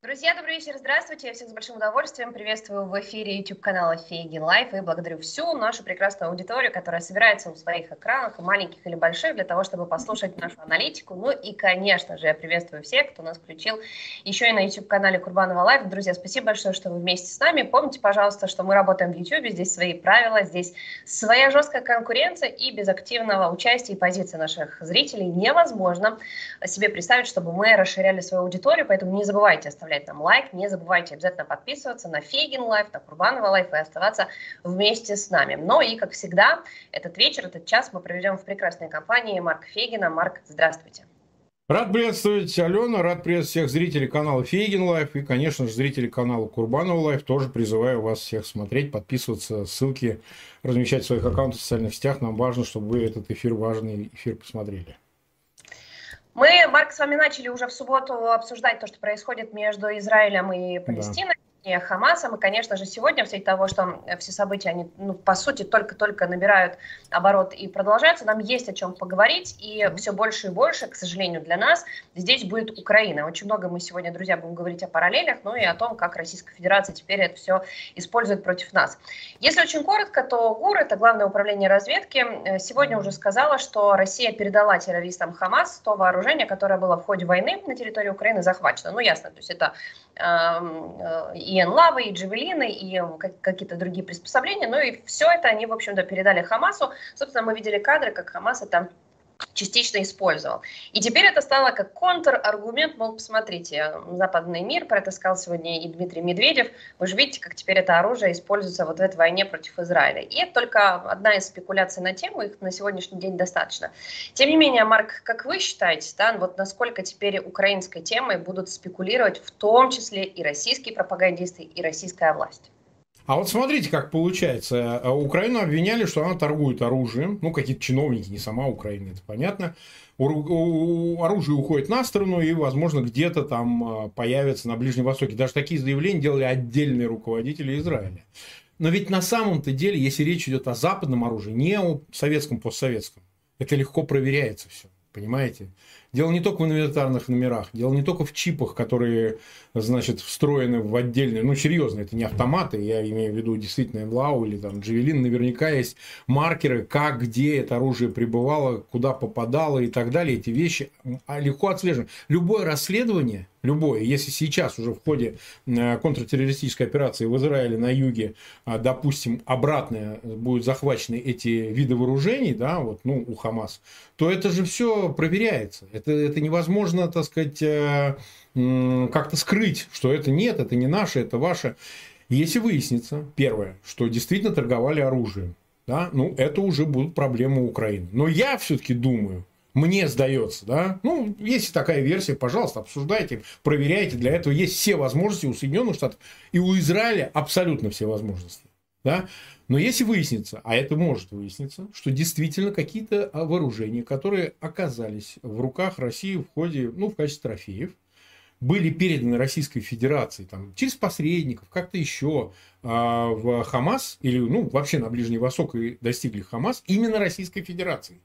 Друзья, добрый вечер, здравствуйте. Я всех с большим удовольствием приветствую в эфире YouTube канала Фейгин Live и благодарю всю нашу прекрасную аудиторию, которая собирается у своих экранах, маленьких или больших, для того, чтобы послушать нашу аналитику. Ну и, конечно же, я приветствую всех, кто нас включил еще и на YouTube канале Курбанова Live. Друзья, спасибо большое, что вы вместе с нами. Помните, пожалуйста, что мы работаем в YouTube, здесь свои правила, здесь своя жесткая конкуренция и без активного участия и позиции наших зрителей невозможно себе представить, чтобы мы расширяли свою аудиторию, поэтому не забывайте оставлять оставлять нам лайк. Не забывайте обязательно подписываться на Фейгин Live, на Курбанова Live и оставаться вместе с нами. Ну и, как всегда, этот вечер, этот час мы проведем в прекрасной компании Марка Фейгина. Марк, здравствуйте. Рад приветствовать Алену, рад приветствовать всех зрителей канала Фейгин Live и, конечно же, зрителей канала Курбанова Live. Тоже призываю вас всех смотреть, подписываться, ссылки размещать в своих аккаунтах в социальных сетях. Нам важно, чтобы вы этот эфир, важный эфир посмотрели. Мы, Марк, с вами начали уже в субботу обсуждать то, что происходит между Израилем и Палестиной. Да Хамасом. И, конечно же, сегодня в свете того, что все события, они, ну, по сути, только-только набирают оборот и продолжаются, нам есть о чем поговорить. И все больше и больше, к сожалению, для нас здесь будет Украина. Очень много мы сегодня, друзья, будем говорить о параллелях, ну и о том, как Российская Федерация теперь это все использует против нас. Если очень коротко, то ГУР, это Главное управление разведки, э, сегодня уже сказала, что Россия передала террористам Хамас то вооружение, которое было в ходе войны на территории Украины захвачено. Ну, ясно, то есть это э, и энлавы, и джавелины, и какие-то другие приспособления. Ну и все это они, в общем-то, передали Хамасу. Собственно, мы видели кадры, как Хамас это частично использовал. И теперь это стало как контраргумент, мол, посмотрите, западный мир, про это сказал сегодня и Дмитрий Медведев, вы же видите, как теперь это оружие используется вот в этой войне против Израиля. И это только одна из спекуляций на тему, их на сегодняшний день достаточно. Тем не менее, Марк, как вы считаете, да, вот насколько теперь украинской темой будут спекулировать в том числе и российские пропагандисты, и российская власть? А вот смотрите, как получается. Э, Украину обвиняли, что она торгует оружием. Ну, какие-то чиновники, не сама Украина, это понятно. Оружие уходит на сторону и, возможно, где-то там э, появится на Ближнем Востоке. Даже такие заявления делали отдельные руководители Израиля. Но ведь на самом-то деле, если речь идет о западном оружии, не о советском, постсоветском, это легко проверяется все. Понимаете? Дело не только в инвентарных номерах, дело не только в чипах, которые, значит, встроены в отдельные, ну, серьезно, это не автоматы, я имею в виду действительно МЛАУ или там Джавелин, наверняка есть маркеры, как, где это оружие пребывало, куда попадало и так далее, эти вещи а, легко отслеживать. Любое расследование – любое, если сейчас уже в ходе э, контртеррористической операции в Израиле на юге, а, допустим, обратно будут захвачены эти виды вооружений, да, вот, ну, у Хамас, то это же все проверяется. Это, это невозможно, так сказать, э, как-то скрыть, что это нет, это не наше, это ваше. Если выяснится, первое, что действительно торговали оружием, да, ну, это уже будут проблемы Украины. Но я все-таки думаю, мне сдается, да. Ну, есть такая версия, пожалуйста, обсуждайте, проверяйте. Для этого есть все возможности у Соединенных Штатов и у Израиля абсолютно все возможности. Да? Но если выяснится, а это может выясниться, что действительно какие-то вооружения, которые оказались в руках России в ходе, ну, в качестве трофеев, были переданы Российской Федерации там, через посредников, как-то еще а, в Хамас, или ну, вообще на Ближний Восток и достигли Хамас, именно Российской Федерации.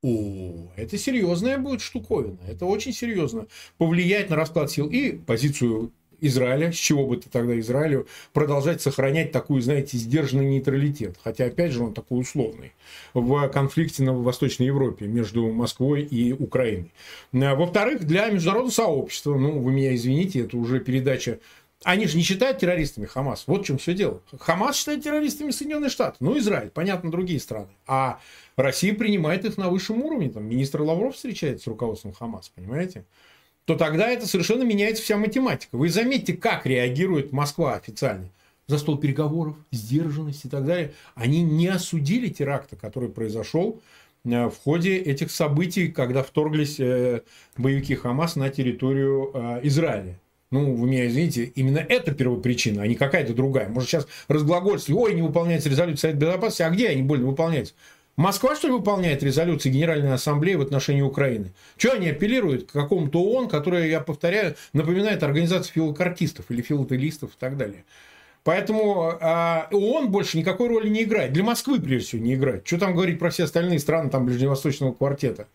О, это серьезная будет штуковина. Это очень серьезно. Повлиять на расклад сил и позицию Израиля, с чего бы ты тогда Израилю продолжать сохранять такую, знаете, сдержанный нейтралитет, хотя, опять же, он такой условный, в конфликте на Восточной Европе между Москвой и Украиной. А, во-вторых, для международного сообщества, ну, вы меня извините, это уже передача они же не считают террористами Хамас. Вот в чем все дело. Хамас считает террористами Соединенные Штаты. Ну, Израиль, понятно, другие страны. А Россия принимает их на высшем уровне. Там министр Лавров встречается с руководством Хамас, понимаете? То тогда это совершенно меняется вся математика. Вы заметьте, как реагирует Москва официально. За стол переговоров, сдержанность и так далее. Они не осудили теракта, который произошел э, в ходе этих событий, когда вторглись э, боевики Хамас на территорию э, Израиля. Ну, вы меня извините, именно это первопричина, а не какая-то другая. Может, сейчас разглагольствовать, ой, не выполняется резолюция Совета Безопасности, а где они больно выполняются? Москва, что ли, выполняет резолюции Генеральной Ассамблеи в отношении Украины? Что они апеллируют к какому-то ООН, которая, я повторяю, напоминает организацию филокартистов или филателистов и так далее? Поэтому э, ООН больше никакой роли не играет. Для Москвы, прежде всего, не играет. Что там говорить про все остальные страны там, Ближневосточного квартета?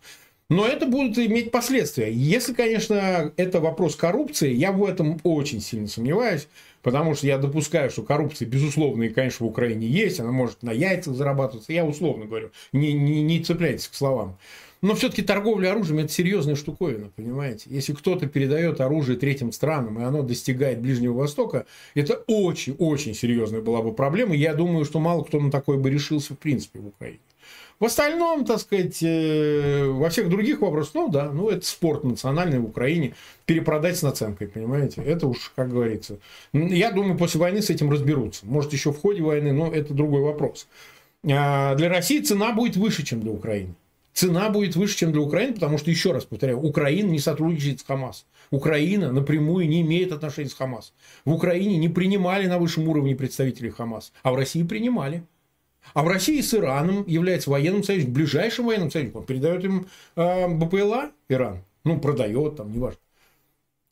Но это будут иметь последствия. Если, конечно, это вопрос коррупции, я в этом очень сильно сомневаюсь, потому что я допускаю, что коррупция, безусловно, и, конечно, в Украине есть, она может на яйцах зарабатываться, я условно говорю, не, не, не цепляйтесь к словам. Но все-таки торговля оружием – это серьезная штуковина, понимаете? Если кто-то передает оружие третьим странам, и оно достигает Ближнего Востока, это очень-очень серьезная была бы проблема. Я думаю, что мало кто на такое бы решился в принципе в Украине. В остальном, так сказать, э, во всех других вопросах, ну да, ну это спорт национальный в Украине, перепродать с наценкой, понимаете, это уж, как говорится. Я думаю, после войны с этим разберутся. Может, еще в ходе войны, но это другой вопрос. А для России цена будет выше, чем для Украины. Цена будет выше, чем для Украины, потому что, еще раз повторяю, Украина не сотрудничает с Хамас. Украина напрямую не имеет отношения с Хамас. В Украине не принимали на высшем уровне представителей Хамас, а в России принимали. А в России с Ираном является военным союзником, ближайшим военным союзником. Передает им э, БПЛА Иран. Ну, продает там, неважно.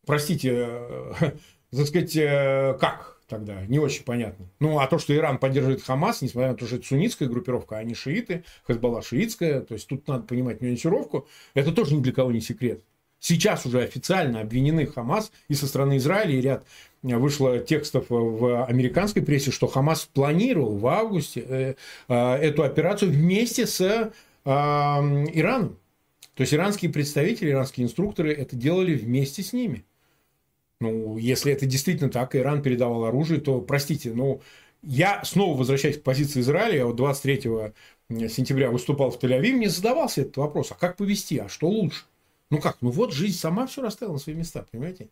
Простите, э, так сказать, э, как тогда? Не очень понятно. Ну, а то, что Иран поддерживает Хамас, несмотря на то, что это суннитская группировка, а они шииты, Хезбалла шиитская, то есть тут надо понимать нюансировку, это тоже ни для кого не секрет. Сейчас уже официально обвинены Хамас и со стороны Израиля, и ряд вышло текстов в американской прессе, что Хамас планировал в августе э, э, эту операцию вместе с Ираном. То есть иранские представители, иранские инструкторы это делали вместе с ними. Ну, если это действительно так, Иран передавал оружие, то, простите, ну, я снова возвращаюсь к позиции Израиля. Я вот 23 сентября выступал в Тель-Авиве, мне задавался этот вопрос, а как повести, а что лучше? Ну как, ну вот жизнь сама все расставила на свои места, понимаете?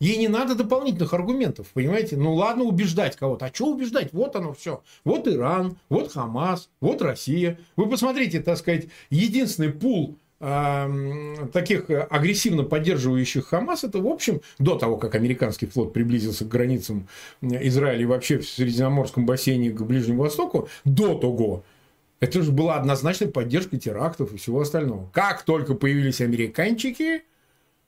Ей не надо дополнительных аргументов, понимаете? Ну ладно убеждать кого-то. А что убеждать? Вот оно все. Вот Иран, вот Хамас, вот Россия. Вы посмотрите, так сказать, единственный пул э, таких агрессивно поддерживающих Хамас, это, в общем, до того, как американский флот приблизился к границам Израиля и вообще в Средиземноморском бассейне к Ближнему Востоку, до того, это же была однозначная поддержка терактов и всего остального. Как только появились американчики,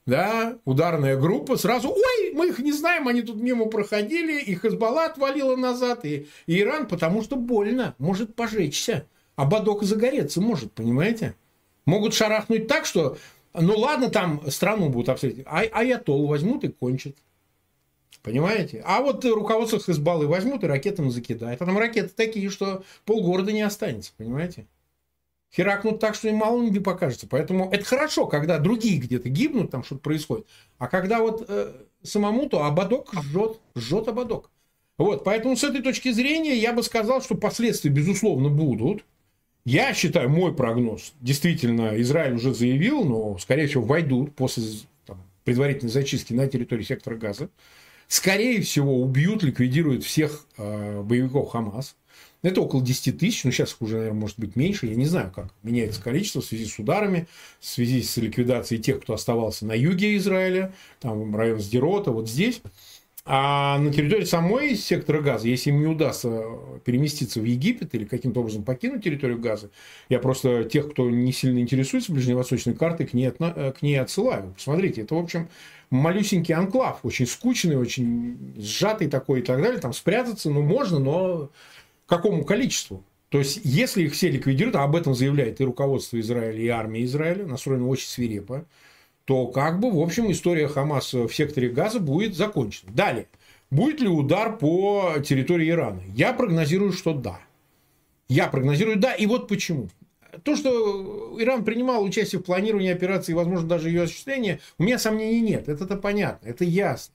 да, ударная группа, сразу, ой, мы их не знаем, они тут мимо проходили, и Хазбалла отвалила назад, и, и Иран, потому что больно, может пожечься, а Бадок загореться может, понимаете? Могут шарахнуть так, что, ну ладно, там страну будут обстрелять, а аятол возьмут и кончат. Понимаете? А вот руководство Хизбаллы возьмут и ракетами закидают. А там ракеты такие, что полгорода не останется. Понимаете? Херакнут так, что и мало не покажется. Поэтому это хорошо, когда другие где-то гибнут, там что-то происходит. А когда вот э, самому, то ободок жжет, жжет ободок. Вот, поэтому с этой точки зрения я бы сказал, что последствия, безусловно, будут. Я считаю, мой прогноз, действительно, Израиль уже заявил, но, скорее всего, войдут после там, предварительной зачистки на территории сектора газа скорее всего, убьют, ликвидируют всех э, боевиков Хамас. Это около 10 тысяч, но сейчас уже, наверное, может быть меньше. Я не знаю, как меняется количество в связи с ударами, в связи с ликвидацией тех, кто оставался на юге Израиля, там район Сдерота, вот здесь. А на территории самой сектора газа, если им не удастся переместиться в Египет или каким-то образом покинуть территорию газа, я просто тех, кто не сильно интересуется ближневосточной картой, к ней, к ней отсылаю. Посмотрите, это, в общем, малюсенький анклав, очень скучный, очень сжатый такой и так далее. Там спрятаться, ну, можно, но какому количеству? То есть, если их все ликвидируют, а об этом заявляет и руководство Израиля, и армия Израиля, настроена очень свирепо, то как бы, в общем, история Хамаса в секторе Газа будет закончена. Далее. Будет ли удар по территории Ирана? Я прогнозирую, что да. Я прогнозирую да, и вот почему то, что Иран принимал участие в планировании операции и, возможно, даже ее осуществления, у меня сомнений нет. Это-то понятно, это ясно.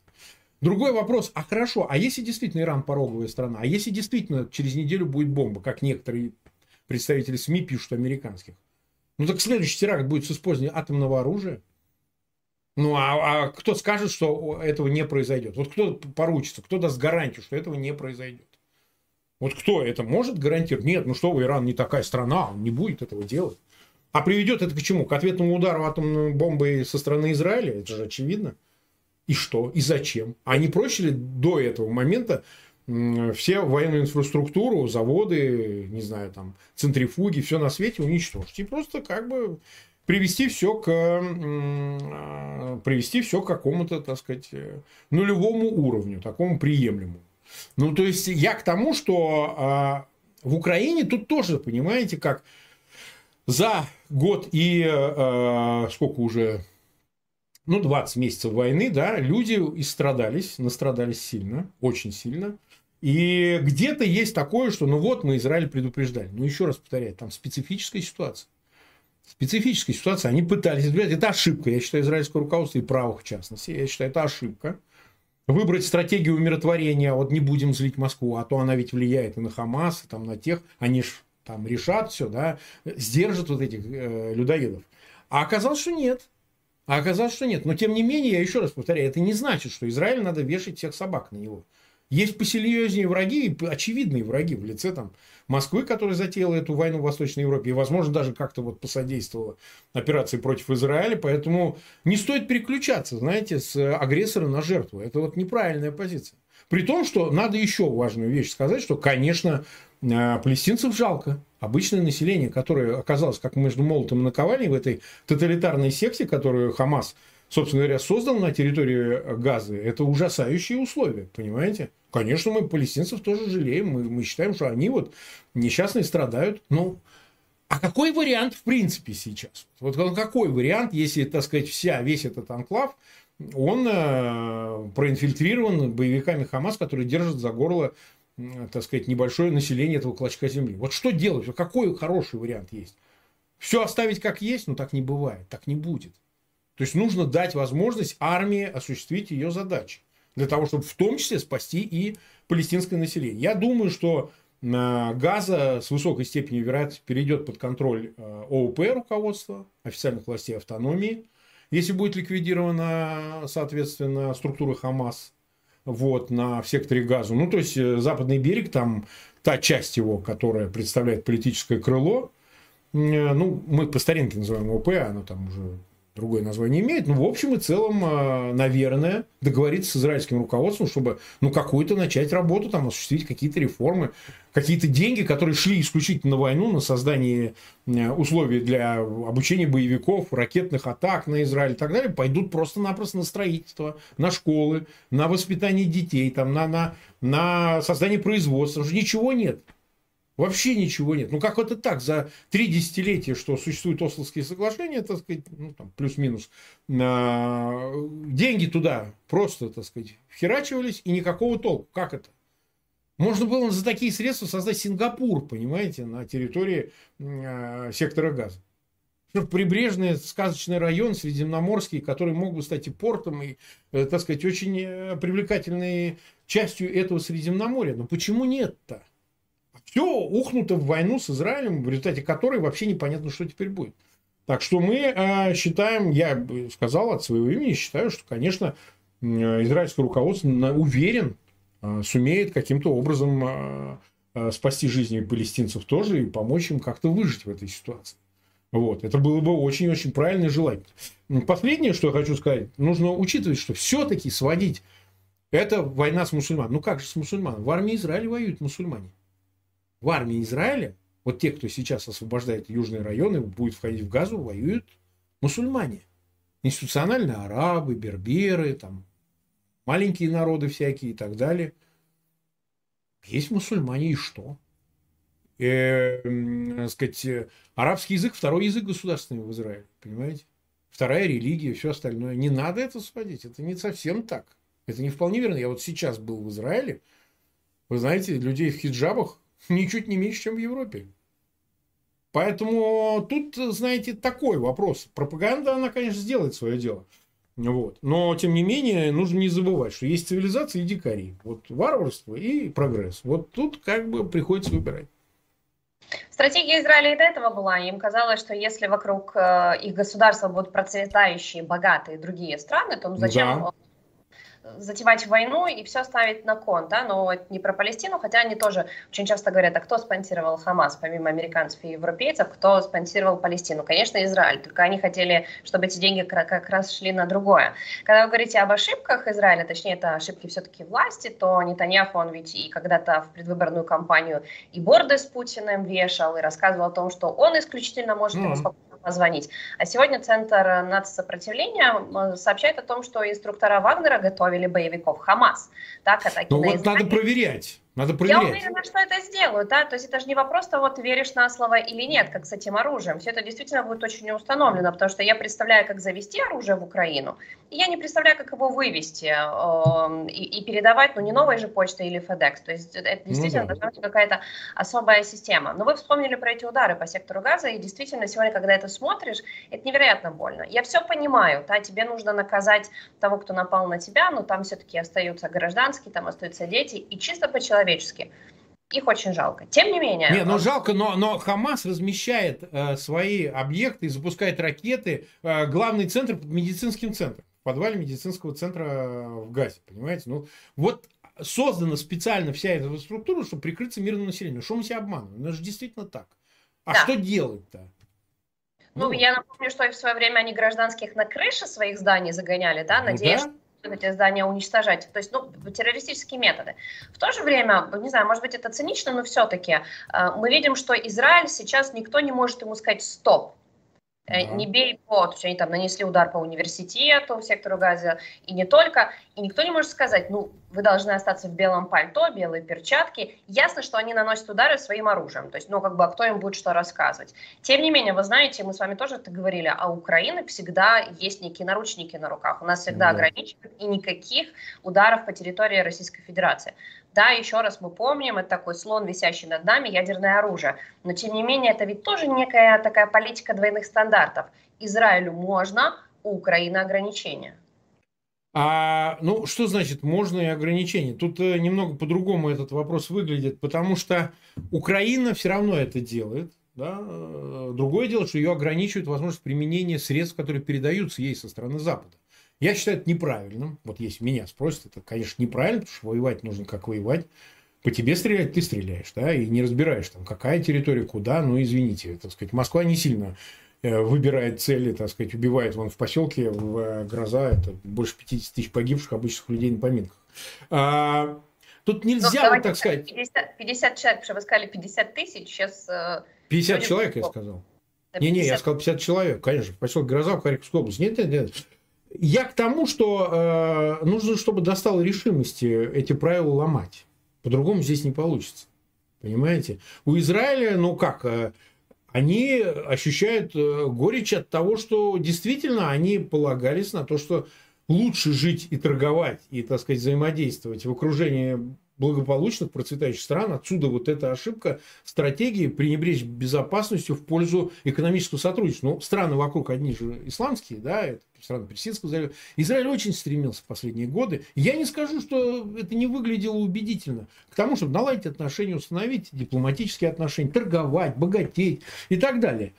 Другой вопрос, а хорошо, а если действительно Иран пороговая страна, а если действительно через неделю будет бомба, как некоторые представители СМИ пишут американских, ну так следующий теракт будет с использованием атомного оружия. Ну а, а кто скажет, что этого не произойдет? Вот кто поручится, кто даст гарантию, что этого не произойдет? Вот кто это может гарантировать? Нет, ну что вы, Иран не такая страна, он не будет этого делать. А приведет это к чему? К ответному удару атомной бомбой со стороны Израиля? Это же очевидно. И что? И зачем? А не проще ли до этого момента все военную инфраструктуру, заводы, не знаю, там, центрифуги, все на свете уничтожить. И просто как бы привести все к, а, привести все к какому-то, так сказать, э, нулевому уровню, такому приемлемому. Ну, то есть, я к тому, что а, в Украине тут тоже, понимаете, как за год и э, сколько уже, ну, 20 месяцев войны, да, люди истрадались, настрадались сильно, очень сильно. И где-то есть такое, что ну вот мы Израиль предупреждали. Но еще раз повторяю, там специфическая ситуация. Специфическая ситуация. Они пытались избежать. Это ошибка. Я считаю, израильское руководство и правых в частности. Я считаю, это ошибка. Выбрать стратегию умиротворения. Вот не будем злить Москву, а то она ведь влияет и на Хамас, и там на тех. Они ж там решат все, да, сдержат вот этих э, людоедов. А оказалось, что нет. А оказалось, что нет. Но тем не менее, я еще раз повторяю, это не значит, что Израиль надо вешать всех собак на него. Есть посерьезнее враги, и очевидные враги в лице там, Москвы, которая затеяла эту войну в Восточной Европе, и, возможно, даже как-то вот посодействовала операции против Израиля. Поэтому не стоит переключаться, знаете, с агрессора на жертву. Это вот неправильная позиция. При том, что надо еще важную вещь сказать, что, конечно, э, палестинцев жалко. Обычное население, которое оказалось как между молотом и наковальней в этой тоталитарной секте, которую Хамас собственно говоря, создал на территории Газы, это ужасающие условия, понимаете? Конечно, мы палестинцев тоже жалеем, мы, мы считаем, что они вот несчастные страдают. Ну, а какой вариант в принципе сейчас? Вот какой вариант, если, так сказать, вся, весь этот анклав, он э, проинфильтрирован боевиками Хамас, которые держат за горло, так сказать, небольшое население этого клочка земли. Вот что делать? Какой хороший вариант есть? Все оставить как есть? Ну, так не бывает, так не будет. То есть нужно дать возможность армии осуществить ее задачи. Для того, чтобы в том числе спасти и палестинское население. Я думаю, что Газа с высокой степенью вероятности перейдет под контроль э, ОУП руководства, официальных властей автономии, если будет ликвидирована, соответственно, структура Хамас вот, на секторе Газа. Ну, то есть, э, западный берег, там та часть его, которая представляет политическое крыло, ну, мы по старинке называем ОП, оно там уже другое название имеет, но в общем и целом, а, наверное, договориться с израильским руководством, чтобы ну, какую-то начать работу, там, осуществить какие-то реформы, какие-то деньги, которые шли исключительно на войну, на создание условий для обучения боевиков, ракетных атак на Израиль и так далее, пойдут просто-напросто на строительство, на школы, на воспитание детей, там, на, на, на создание производства. Ничего нет. Вообще ничего нет. Ну, как это так? За три десятилетия, что существуют Ословские соглашения, так сказать, ну, там, плюс-минус, деньги туда просто, так сказать, вхерачивались, и никакого толку. Как это? Можно было за такие средства создать Сингапур, понимаете, на территории э, сектора газа. Прибрежный сказочный район Средиземноморский, который мог бы стать и портом, и, э, так сказать, очень э, привлекательной частью этого Средиземноморья. Но почему нет-то? Все ухнуто в войну с Израилем, в результате которой вообще непонятно, что теперь будет. Так что мы э, считаем, я сказал от своего имени, считаю, что, конечно, израильское руководство уверен, э, сумеет каким-то образом э, э, спасти жизни палестинцев тоже и помочь им как-то выжить в этой ситуации. Вот. Это было бы очень-очень правильно и желательно. Последнее, что я хочу сказать, нужно учитывать, что все-таки сводить это война с мусульманами. Ну как же с мусульманами? В армии Израиля воюют мусульмане в армии Израиля, вот те, кто сейчас освобождает южные районы, будет входить в Газу, воюют мусульмане. Институционально арабы, берберы, там, маленькие народы всякие и так далее. Есть мусульмане и что? Э, э, сказать, арабский язык второй язык государственный в Израиле, понимаете? Вторая религия, все остальное. Не надо это сводить, это не совсем так. Это не вполне верно. Я вот сейчас был в Израиле, вы знаете, людей в хиджабах ничуть не меньше, чем в Европе. Поэтому тут, знаете, такой вопрос. Пропаганда, она, конечно, сделает свое дело. Вот. Но, тем не менее, нужно не забывать, что есть цивилизация и дикари. Вот варварство и прогресс. Вот тут как бы приходится выбирать. Стратегия Израиля и до этого была. Им казалось, что если вокруг э, их государства будут процветающие, богатые другие страны, то зачем да затевать войну и все ставить на кон, да, но не про Палестину, хотя они тоже очень часто говорят, а кто спонсировал Хамас, помимо американцев и европейцев, кто спонсировал Палестину? Конечно, Израиль, только они хотели, чтобы эти деньги как раз шли на другое. Когда вы говорите об ошибках Израиля, точнее, это ошибки все-таки власти, то Нетаньяху, он ведь и когда-то в предвыборную кампанию и борды с Путиным вешал, и рассказывал о том, что он исключительно может mm-hmm. спокойно позвонить. А сегодня Центр нацсопротивления сообщает о том, что инструктора Вагнера готовили боевиков Хамас. Так, атаки ну, на вот Израиль. надо проверять. Надо проверять. Я уверена, что это сделают, да, то есть это же не вопрос того, ты веришь на слово или нет, как с этим оружием. Все это действительно будет очень установлено, потому что я представляю, как завести оружие в Украину, и я не представляю, как его вывести э, и, и передавать, ну, не новой же почтой или FedEx. То есть это действительно ну, да. должна быть какая-то особая система. Но вы вспомнили про эти удары по сектору газа, и действительно сегодня, когда это смотришь, это невероятно больно. Я все понимаю, да, тебе нужно наказать того, кто напал на тебя, но там все-таки остаются гражданские, там остаются дети, и чисто по-человечески человечески. Их очень жалко. Тем не менее... Не, ну жалко, но, но Хамас размещает э, свои объекты и запускает ракеты. Э, главный центр под медицинским центром. В подвале медицинского центра в Газе, понимаете? Ну, вот создана специально вся эта структура, чтобы прикрыться мирному населению. Что мы себя обманываем? Ну, это же действительно так. А да. что делать-то? Ну, ну, я напомню, что в свое время они гражданских на крыше своих зданий загоняли, да, надеясь, ну, да? эти здания уничтожать. То есть, ну, террористические методы. В то же время, не знаю, может быть, это цинично, но все-таки э, мы видим, что Израиль сейчас никто не может ему сказать «стоп». Да. Не бей по, то есть они там нанесли удар по университету, сектору Газа, и не только. И никто не может сказать, ну, вы должны остаться в белом пальто, белые перчатки. Ясно, что они наносят удары своим оружием. То есть, ну, как бы, а кто им будет что рассказывать? Тем не менее, вы знаете, мы с вами тоже это говорили, а у Украины всегда есть некие наручники на руках. У нас всегда да. ограничивают и никаких ударов по территории Российской Федерации. Да, еще раз мы помним, это такой слон, висящий над нами, ядерное оружие. Но тем не менее, это ведь тоже некая такая политика двойных стандартов. Израилю можно, у Украины ограничения. А, ну, что значит можно и ограничения? Тут э, немного по-другому этот вопрос выглядит, потому что Украина все равно это делает. Да? Э, другое дело, что ее ограничивает возможность применения средств, которые передаются ей со стороны Запада. Я считаю это неправильным. Вот если меня спросят, это, конечно, неправильно, потому что воевать нужно как воевать. По тебе стрелять ты стреляешь, да, и не разбираешь, там, какая территория, куда, ну, извините, так сказать, Москва не сильно э, выбирает цели, так сказать, убивает вон в поселке, в э, Гроза, это больше 50 тысяч погибших обычных людей на поминках. А, тут нельзя, ну, вот так сказать... 50, 50 человек, потому что вы сказали 50 тысяч, сейчас... 50 э, человек, я сказал. Не-не, я сказал 50 человек, конечно, в поселке Гроза, в Харьковской области. Нет, нет, нет. Я к тому, что э, нужно, чтобы достало решимости эти правила ломать. По-другому здесь не получится. Понимаете? У Израиля, ну как, э, они ощущают э, горечь от того, что действительно они полагались на то, что лучше жить и торговать, и, так сказать, взаимодействовать в окружении благополучных, процветающих стран. Отсюда вот эта ошибка стратегии пренебречь безопасностью в пользу экономического сотрудничества. Ну, страны вокруг одни же исламские, да, это страны Персидского залива. Израиль очень стремился в последние годы. Я не скажу, что это не выглядело убедительно. К тому, чтобы наладить отношения, установить дипломатические отношения, торговать, богатеть и так далее.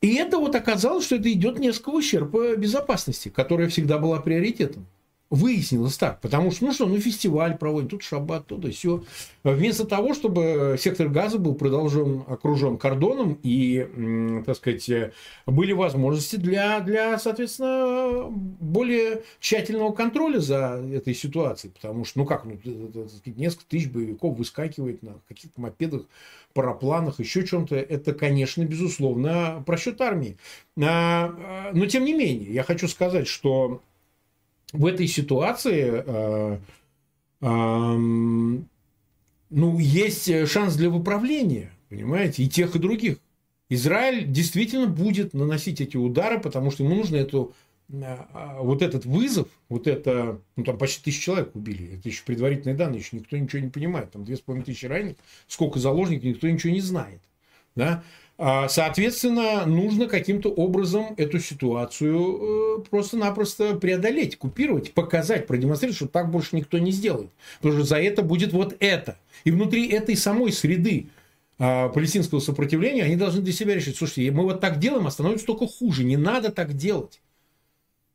И это вот оказалось, что это идет несколько ущерб безопасности, которая всегда была приоритетом. Выяснилось так, потому что, ну что, ну фестиваль проводим, тут шаббат, тут и все. Вместо того, чтобы сектор газа был продолжен, окружен кордоном и, так сказать, были возможности для, для, соответственно, более тщательного контроля за этой ситуацией, потому что, ну как, ну, несколько тысяч боевиков выскакивает на каких-то мопедах, парапланах, еще чем-то, это, конечно, безусловно, просчет армии. А, а, но, тем не менее, я хочу сказать, что в этой ситуации э, э, ну, есть шанс для выправления, понимаете, и тех, и других. Израиль действительно будет наносить эти удары, потому что ему нужно эту, э, вот этот вызов, вот это, ну там почти тысячу человек убили, это еще предварительные данные, еще никто ничего не понимает, там две с половиной тысячи раненых, сколько заложников, никто ничего не знает. Да? А, соответственно, нужно каким-то образом эту ситуацию э, просто-напросто преодолеть, купировать, показать, продемонстрировать, что так больше никто не сделает. Потому что за это будет вот это. И внутри этой самой среды а, палестинского сопротивления они должны для себя решить, слушайте, мы вот так делаем, а становится только хуже. Не надо так делать.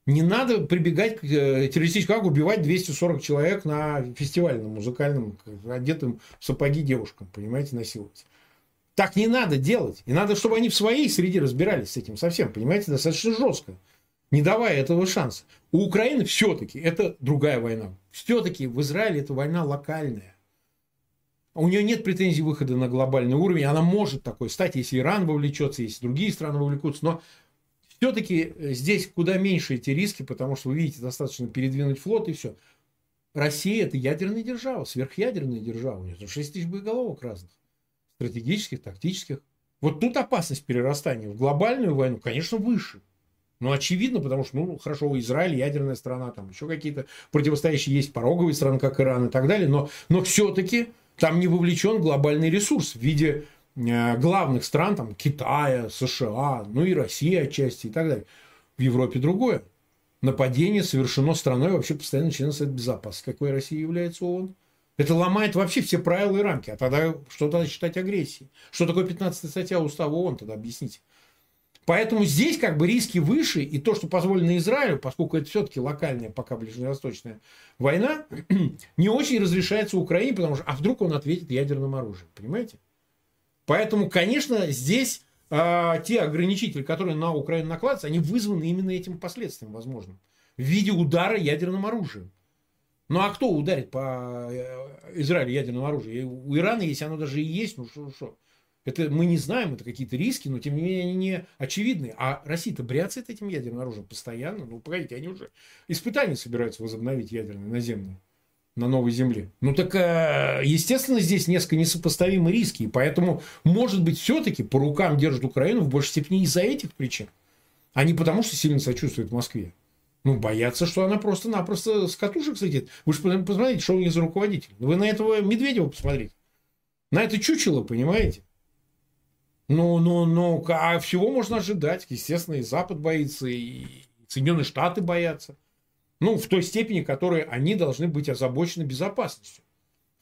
Не надо прибегать к э, террористическому аку, убивать 240 человек на фестивальном музыкальном, одетым в сапоги девушкам, понимаете, насиловать. Так не надо делать. И надо, чтобы они в своей среде разбирались с этим совсем, понимаете, достаточно жестко, не давая этого шанса. У Украины все-таки это другая война. Все-таки в Израиле это война локальная. У нее нет претензий выхода на глобальный уровень. Она может такой стать, если Иран вовлечется, если другие страны вовлекутся. Но все-таки здесь куда меньше эти риски, потому что вы видите, достаточно передвинуть флот и все. Россия это ядерная держава, сверхъядерная держава. У нее 6 тысяч боеголовок разных. Стратегических, тактических. Вот тут опасность перерастания в глобальную войну, конечно, выше. Ну, очевидно, потому что, ну, хорошо, Израиль ядерная страна, там еще какие-то противостоящие есть пороговые страны, как Иран и так далее, но, но все-таки там не вовлечен глобальный ресурс в виде э, главных стран, там, Китая, США, ну и России отчасти и так далее. В Европе другое. Нападение совершено страной вообще постоянно членом Совета Безопасности, какой Россия является ООН. Это ломает вообще все правила и рамки. А тогда что тогда считать агрессией? Что такое 15 статья Устава ООН тогда объясните? Поэтому здесь как бы риски выше, и то, что позволено Израилю, поскольку это все-таки локальная пока ближневосточная война, не очень разрешается Украине, потому что, а вдруг он ответит ядерным оружием, понимаете? Поэтому, конечно, здесь а, те ограничители, которые на Украину накладываются, они вызваны именно этим последствием, возможно, в виде удара ядерным оружием. Ну а кто ударит по э, Израилю ядерным оружием? У Ирана, если оно даже и есть, ну что, что? Это мы не знаем, это какие-то риски, но тем не менее они не очевидны. А Россия-то бряцает этим ядерным оружием постоянно. Ну, погодите, они уже испытания собираются возобновить ядерные наземные на новой земле. Ну так, э, естественно, здесь несколько несопоставимые риски. И поэтому, может быть, все-таки по рукам держат Украину в большей степени из-за этих причин, а не потому, что сильно сочувствует Москве. Ну, боятся, что она просто-напросто с катушек слетит. Вы же посмотрите, что у них за руководитель. Вы на этого Медведева посмотрите. На это чучело, понимаете? Ну, ну, ну, а всего можно ожидать. Естественно, и Запад боится, и Соединенные Штаты боятся. Ну, в той степени, которой они должны быть озабочены безопасностью.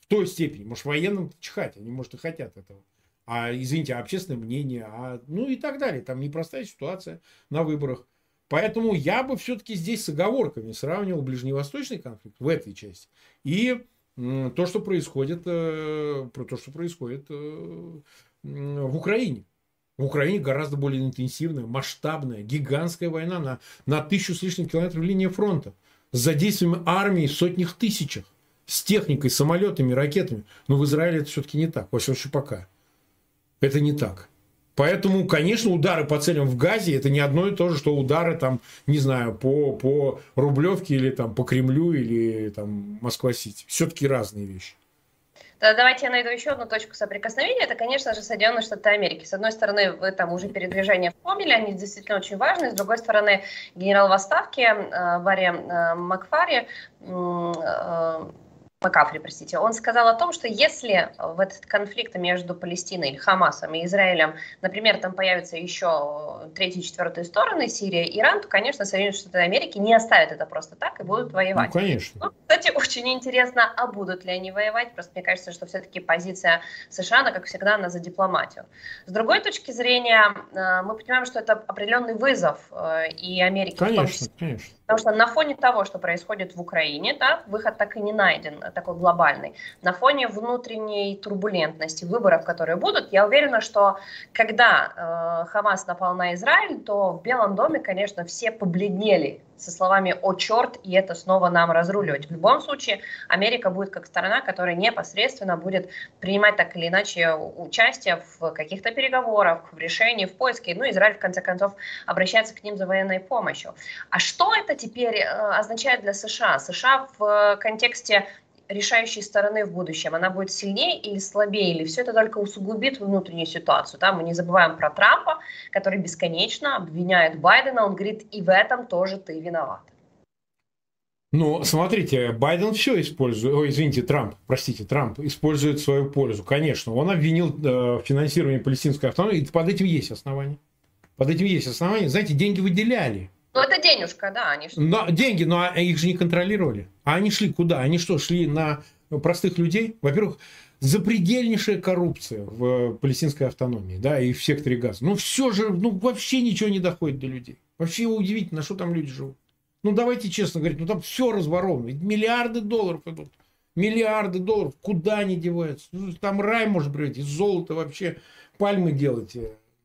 В той степени. Может, военным чихать, они, может, и хотят этого. А, извините, а общественное мнение, а, ну и так далее. Там непростая ситуация на выборах. Поэтому я бы все-таки здесь с оговорками сравнивал ближневосточный конфликт в этой части и то, что происходит, э, то, что происходит э, в Украине. В Украине гораздо более интенсивная, масштабная, гигантская война на, на тысячу с лишним километров линии фронта. С задействием армии в сотнях тысячах. С техникой, самолетами, ракетами. Но в Израиле это все-таки не так. Во всяком случае, пока. Это не так. Поэтому, конечно, удары по целям в Газе это не одно и то же, что удары там, не знаю, по, по Рублевке или там по Кремлю или там Москва-Сити. Все-таки разные вещи. Давайте я найду еще одну точку соприкосновения. Это, конечно же, Соединенные Штаты Америки. С одной стороны, вы там уже передвижения вспомнили, они действительно очень важны. С другой стороны, генерал в отставке э, Барри э, Макфари э, Макафри, простите, он сказал о том, что если в этот конфликт между Палестиной или Хамасом и Израилем, например, там появятся еще третьи и четвертые стороны, Сирия, Иран, то, конечно, Соединенные Штаты Америки не оставят это просто так и будут воевать. Ну, конечно. Ну, кстати, очень интересно, а будут ли они воевать? Просто мне кажется, что все-таки позиция США, она, как всегда, она за дипломатию. С другой точки зрения, э, мы понимаем, что это определенный вызов э, и Америки. Конечно, конечно. Потому что на фоне того, что происходит в Украине, да, выход так и не найден, такой глобальный. На фоне внутренней турбулентности выборов, которые будут, я уверена, что когда э, Хамас напал на Израиль, то в Белом доме, конечно, все побледнели со словами «О, черт!» и это снова нам разруливать. В любом случае, Америка будет как страна, которая непосредственно будет принимать так или иначе участие в каких-то переговорах, в решении, в поиске. Ну, Израиль, в конце концов, обращается к ним за военной помощью. А что это теперь э, означает для США? США в контексте решающей стороны в будущем, она будет сильнее или слабее, или все это только усугубит внутреннюю ситуацию. Да? Мы не забываем про Трампа, который бесконечно обвиняет Байдена, он говорит, и в этом тоже ты виноват. Ну, смотрите, Байден все использует, ой, извините, Трамп, простите, Трамп использует свою пользу, конечно. Он обвинил э, в финансировании палестинской автономии, и под этим есть основания. Под этим есть основания. Знаете, деньги выделяли. Ну, это денежка, да, они что но, Деньги, но их же не контролировали. А они шли куда? Они что, шли на простых людей? Во-первых, запредельнейшая коррупция в палестинской автономии, да, и в секторе газа. Ну, все же, ну, вообще ничего не доходит до людей. Вообще удивительно, что там люди живут. Ну, давайте честно говорить, ну, там все разворовано. Миллиарды долларов идут. Миллиарды долларов. Куда они деваются? Ну, там рай может быть, из золота вообще пальмы делать.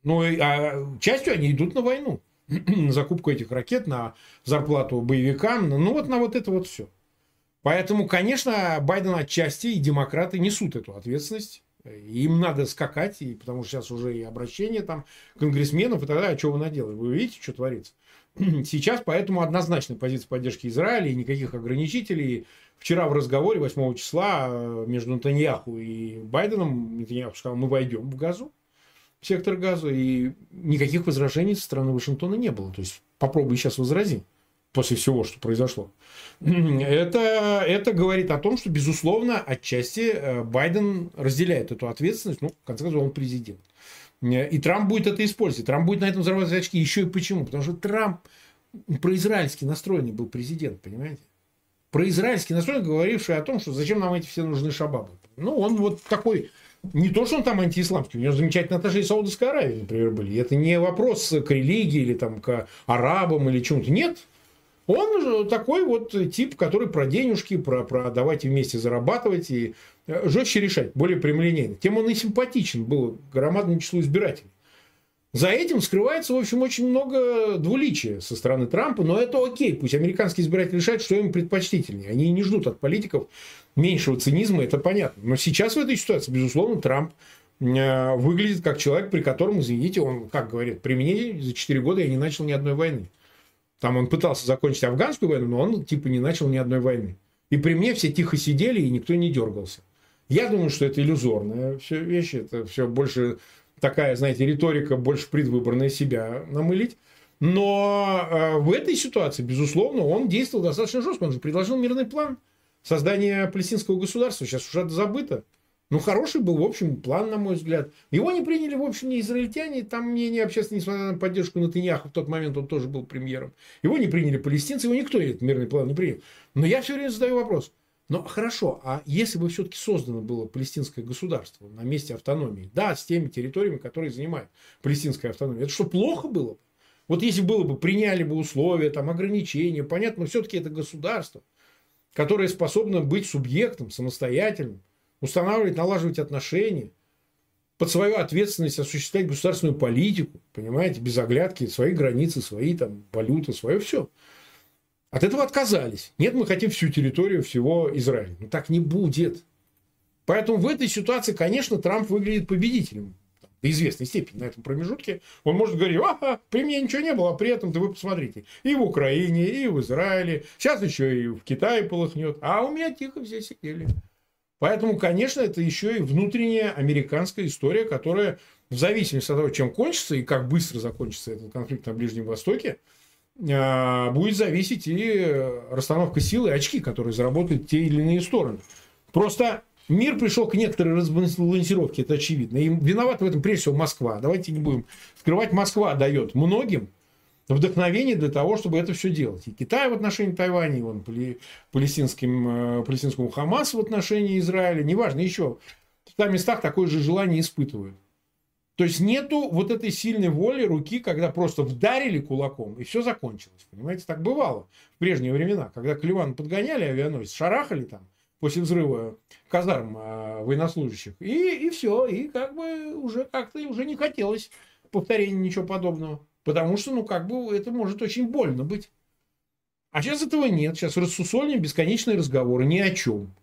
Ну, а частью они идут на войну. закупку этих ракет, на зарплату боевикам, ну вот на вот это вот все. Поэтому, конечно, Байден отчасти и демократы несут эту ответственность. Им надо скакать, и, потому что сейчас уже и обращение там конгрессменов и так далее. А что вы наделали? Вы видите, что творится? Сейчас поэтому однозначная позиция поддержки Израиля и никаких ограничителей. Вчера в разговоре 8 числа э, между Натаньяху и Байденом Натаньяху сказал, мы войдем в газу, сектор газа, и никаких возражений со стороны Вашингтона не было. То есть попробуй сейчас возрази после всего, что произошло. Это, это говорит о том, что, безусловно, отчасти э, Байден разделяет эту ответственность. Ну, в конце концов, он президент. И Трамп будет это использовать. Трамп будет на этом зарабатывать очки. Еще и почему? Потому что Трамп произраильски настроенный был президент, понимаете? Произраильски настроенный, говоривший о том, что зачем нам эти все нужны шабабы. Ну, он вот такой не то, что он там антиисламский, у него замечательные отношения с Саудовской Аравией, например, были. Это не вопрос к религии или там, к арабам или чему-то. Нет. Он же такой вот тип, который про денежки, про, про давайте вместе зарабатывать и жестче решать, более прямолинейно. Тем он и симпатичен был громадному числу избирателей. За этим скрывается, в общем, очень много двуличия со стороны Трампа, но это окей, пусть американские избиратели решают, что им предпочтительнее. Они не ждут от политиков меньшего цинизма, это понятно. Но сейчас в этой ситуации, безусловно, Трамп э, выглядит как человек, при котором, извините, он, как говорит, при мне за 4 года я не начал ни одной войны. Там он пытался закончить афганскую войну, но он типа не начал ни одной войны. И при мне все тихо сидели, и никто не дергался. Я думаю, что это иллюзорная все вещи, это все больше такая, знаете, риторика больше предвыборная себя намылить. Но э, в этой ситуации, безусловно, он действовал достаточно жестко. Он же предложил мирный план создания палестинского государства. Сейчас уже забыто. Ну, хороший был, в общем, план, на мой взгляд. Его не приняли, в общем, не израильтяне. Там мнение общественное, несмотря на поддержку Натаньяху, в тот момент он тоже был премьером. Его не приняли палестинцы, его никто этот мирный план не принял. Но я все время задаю вопрос. Но хорошо, а если бы все-таки создано было палестинское государство на месте автономии, да, с теми территориями, которые занимает палестинская автономия, это что, плохо было бы? Вот если было бы, приняли бы условия, там, ограничения, понятно, но все-таки это государство, которое способно быть субъектом самостоятельным, устанавливать, налаживать отношения, под свою ответственность осуществлять государственную политику, понимаете, без оглядки, свои границы, свои там валюты, свое все. От этого отказались. Нет, мы хотим всю территорию всего Израиля. Но так не будет. Поэтому в этой ситуации, конечно, Трамп выглядит победителем. До известной степени на этом промежутке. Он может говорить, ага, при мне ничего не было, а при этом-то вы посмотрите. И в Украине, и в Израиле. Сейчас еще и в Китае полыхнет. А у меня тихо все сидели. Поэтому, конечно, это еще и внутренняя американская история, которая в зависимости от того, чем кончится и как быстро закончится этот конфликт на Ближнем Востоке, будет зависеть и расстановка сил и очки, которые заработают те или иные стороны. Просто мир пришел к некоторой разбалансировке, это очевидно. И виноват в этом прежде всего Москва. Давайте не будем скрывать. Москва дает многим вдохновение для того, чтобы это все делать. И Китай в отношении Тайваня, и вон, палестинским, э, палестинскому Хамасу в отношении Израиля, неважно, еще в 100 местах такое же желание испытывают. То есть нету вот этой сильной воли руки, когда просто вдарили кулаком, и все закончилось. Понимаете, так бывало в прежние времена, когда к Ливану подгоняли авианосец, шарахали там после взрыва казарм э, военнослужащих, и, и все, и как бы уже как-то уже не хотелось повторения ничего подобного. Потому что, ну, как бы это может очень больно быть. А сейчас этого нет. Сейчас рассусольные бесконечные разговоры ни о чем.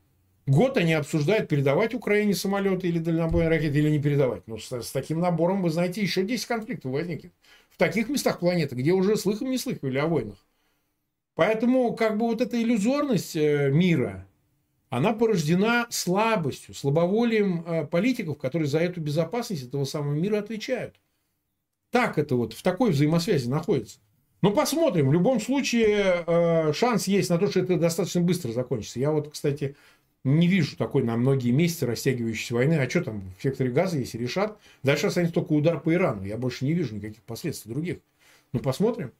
Год они обсуждают, передавать Украине самолеты или дальнобойные ракеты, или не передавать. Но с, с таким набором, вы знаете, еще 10 конфликтов возникнет. В таких местах планеты, где уже слыхом не слыхали о войнах. Поэтому, как бы вот эта иллюзорность э, мира, она порождена слабостью, слабоволием э, политиков, которые за эту безопасность этого самого мира отвечают. Так это вот в такой взаимосвязи находится. Ну, посмотрим. В любом случае, э, шанс есть на то, что это достаточно быстро закончится. Я вот, кстати, не вижу такой на многие месяцы растягивающейся войны. А что там в секторе газа, если решат? Дальше останется только удар по Ирану. Я больше не вижу никаких последствий других. Ну, посмотрим.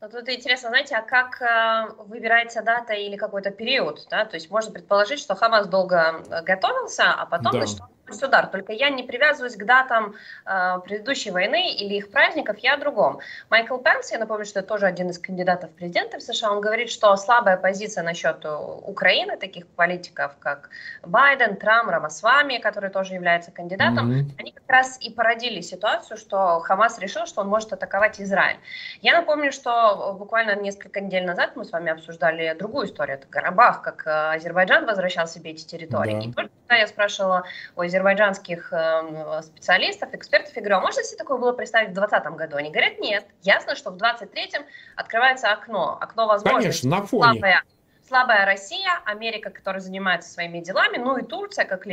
Ну, тут интересно, знаете, а как э, выбирается дата или какой-то период, да? То есть можно предположить, что Хамас долго э, готовился, а потом, да. значит, удар. Только я не привязываюсь к датам э, предыдущей войны или их праздников, я о другом. Майкл Пенс, я напомню, что это тоже один из кандидатов в президенты в США, он говорит, что слабая позиция насчет Украины, таких политиков, как Байден, Трамп, Рамасвами, который тоже является кандидатом, mm-hmm. они как раз и породили ситуацию, что Хамас решил, что он может атаковать Израиль. Я напомню, что буквально несколько недель назад мы с вами обсуждали другую историю, это Карабах, как э, Азербайджан возвращал себе эти территории. Да. И только когда я спрашивала у азербайджанских э, специалистов, экспертов, я говорю, а можно себе такое было представить в 2020 году? Они говорят, нет. Ясно, что в 2023 открывается окно, окно возможностей. Конечно, на фоне. Слабая Россия, Америка, которая занимается своими делами, ну и Турция как э,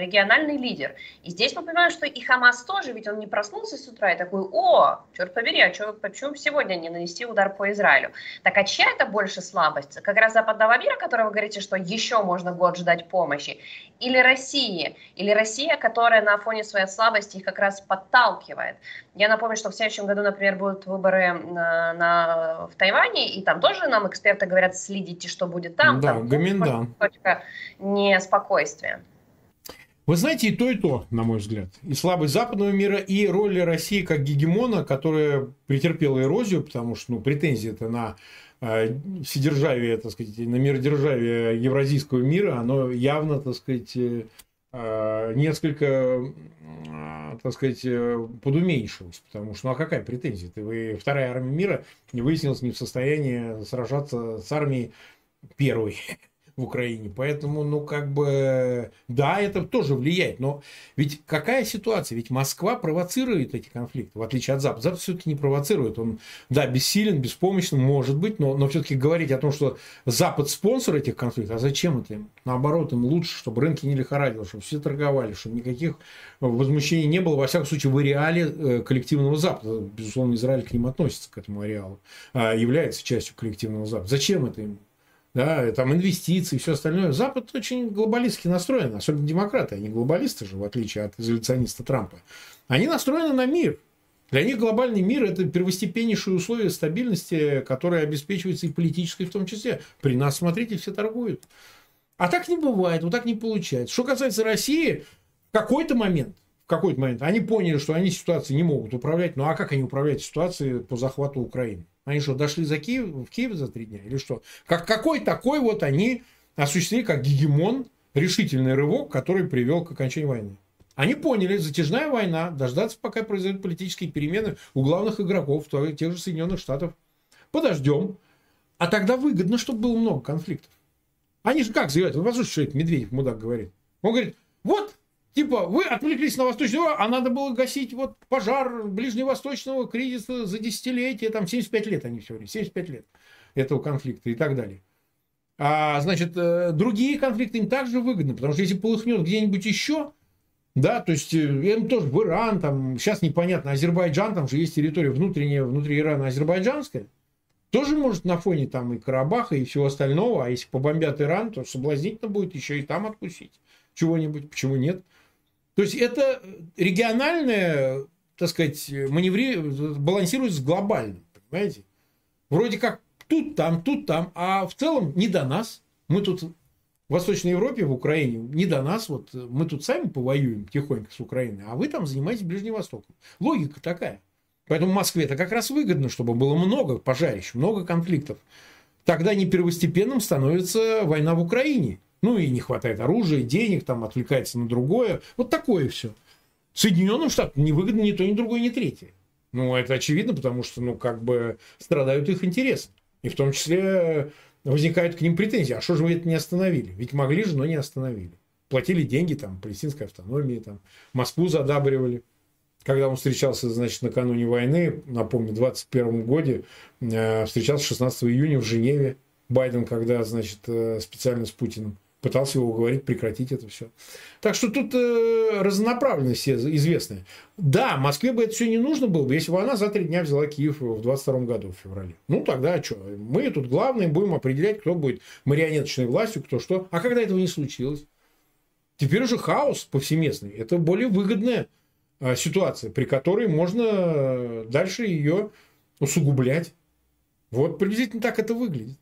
региональный лидер. И здесь мы понимаем, что и Хамас тоже, ведь он не проснулся с утра и такой, о, черт побери, а что, почему сегодня не нанести удар по Израилю? Так а чья это больше слабость? Как раз западного мира, которого вы говорите, что еще можно год ждать помощи? Или России? Или Россия, которая на фоне своей слабости их как раз подталкивает? Я напомню, что в следующем году, например, будут выборы на, на, в Тайване, и там тоже нам эксперты говорят, следите, чтобы будет там. Да, там Гоминдан. Точка неспокойствия. Вы знаете, и то, и то, на мой взгляд. И слабость западного мира, и роль России как гегемона, которая претерпела эрозию, потому что ну, претензии это на э, вседержавие, так сказать, на миродержавие евразийского мира, оно явно, так сказать, э несколько, э, так сказать, э, подуменьшилось. Потому что, ну а какая претензия? Ты, вы, вторая армия мира не выяснилась не в состоянии сражаться с армией первой в Украине. Поэтому, ну, как бы, да, это тоже влияет. Но ведь какая ситуация? Ведь Москва провоцирует эти конфликты, в отличие от Запада. Запад все-таки не провоцирует. Он, да, бессилен, беспомощен, может быть, но, но все-таки говорить о том, что Запад спонсор этих конфликтов, а зачем это им? Наоборот, им лучше, чтобы рынки не лихорадило, чтобы все торговали, чтобы никаких возмущений не было. Во всяком случае, в ареале э, коллективного Запада. Безусловно, Израиль к ним относится, к этому ареалу, а является частью коллективного Запада. Зачем это им? Да, там инвестиции все остальное. Запад очень глобалистски настроен, особенно демократы, они глобалисты же, в отличие от изоляциониста Трампа. Они настроены на мир. Для них глобальный мир – это первостепеннейшие условия стабильности, которые обеспечиваются и политической в том числе. При нас, смотрите, все торгуют. А так не бывает, вот так не получается. Что касается России, в какой-то момент, в какой-то момент они поняли, что они ситуацией не могут управлять. Ну а как они управляют ситуацией по захвату Украины? Они что, дошли за Киев, в Киев за три дня или что? Как, какой такой вот они осуществили как гегемон решительный рывок, который привел к окончанию войны? Они поняли, затяжная война, дождаться, пока произойдут политические перемены у главных игроков, тех же Соединенных Штатов. Подождем. А тогда выгодно, чтобы было много конфликтов. Они же как заявляют? Вы послушайте, что это Медведев, мудак, говорит. Он говорит, вот Типа, вы отвлеклись на Восточную, а надо было гасить вот пожар ближневосточного кризиса за десятилетия, там 75 лет они все время, 75 лет этого конфликта и так далее. А, значит, э, другие конфликты им также выгодны, потому что если полыхнет где-нибудь еще, да, то есть э, им тоже в Иран, там, сейчас непонятно, Азербайджан, там же есть территория внутренняя, внутри Ирана азербайджанская, тоже может на фоне там и Карабаха, и всего остального, а если побомбят Иран, то соблазнительно будет еще и там откусить чего-нибудь, почему нет? То есть это региональное, так сказать, маневри... балансируется с глобальным, понимаете? Вроде как тут, там, тут, там, а в целом не до нас. Мы тут в Восточной Европе, в Украине, не до нас, вот мы тут сами повоюем тихонько с Украиной, а вы там занимаетесь Ближним Востоком. Логика такая. Поэтому Москве это как раз выгодно, чтобы было много пожарищ, много конфликтов. Тогда не первостепенным становится война в Украине. Ну и не хватает оружия, денег, там отвлекается на другое. Вот такое все. Соединенным Штатам невыгодно ни то, ни другое, ни третье. Ну, это очевидно, потому что, ну, как бы страдают их интересы. И в том числе возникают к ним претензии. А что же вы это не остановили? Ведь могли же, но не остановили. Платили деньги там палестинской автономии, там, Москву задабривали. Когда он встречался, значит, накануне войны, напомню, в 21 году, э, встречался 16 июня в Женеве. Байден, когда, значит, э, специально с Путиным пытался его уговорить прекратить это все. Так что тут э, все известная. Да, Москве бы это все не нужно было бы, если бы она за три дня взяла Киев в 22 году, в феврале. Ну, тогда что? Мы тут главные будем определять, кто будет марионеточной властью, кто что. А когда этого не случилось? Теперь уже хаос повсеместный. Это более выгодная э, ситуация, при которой можно дальше ее усугублять. Вот приблизительно так это выглядит.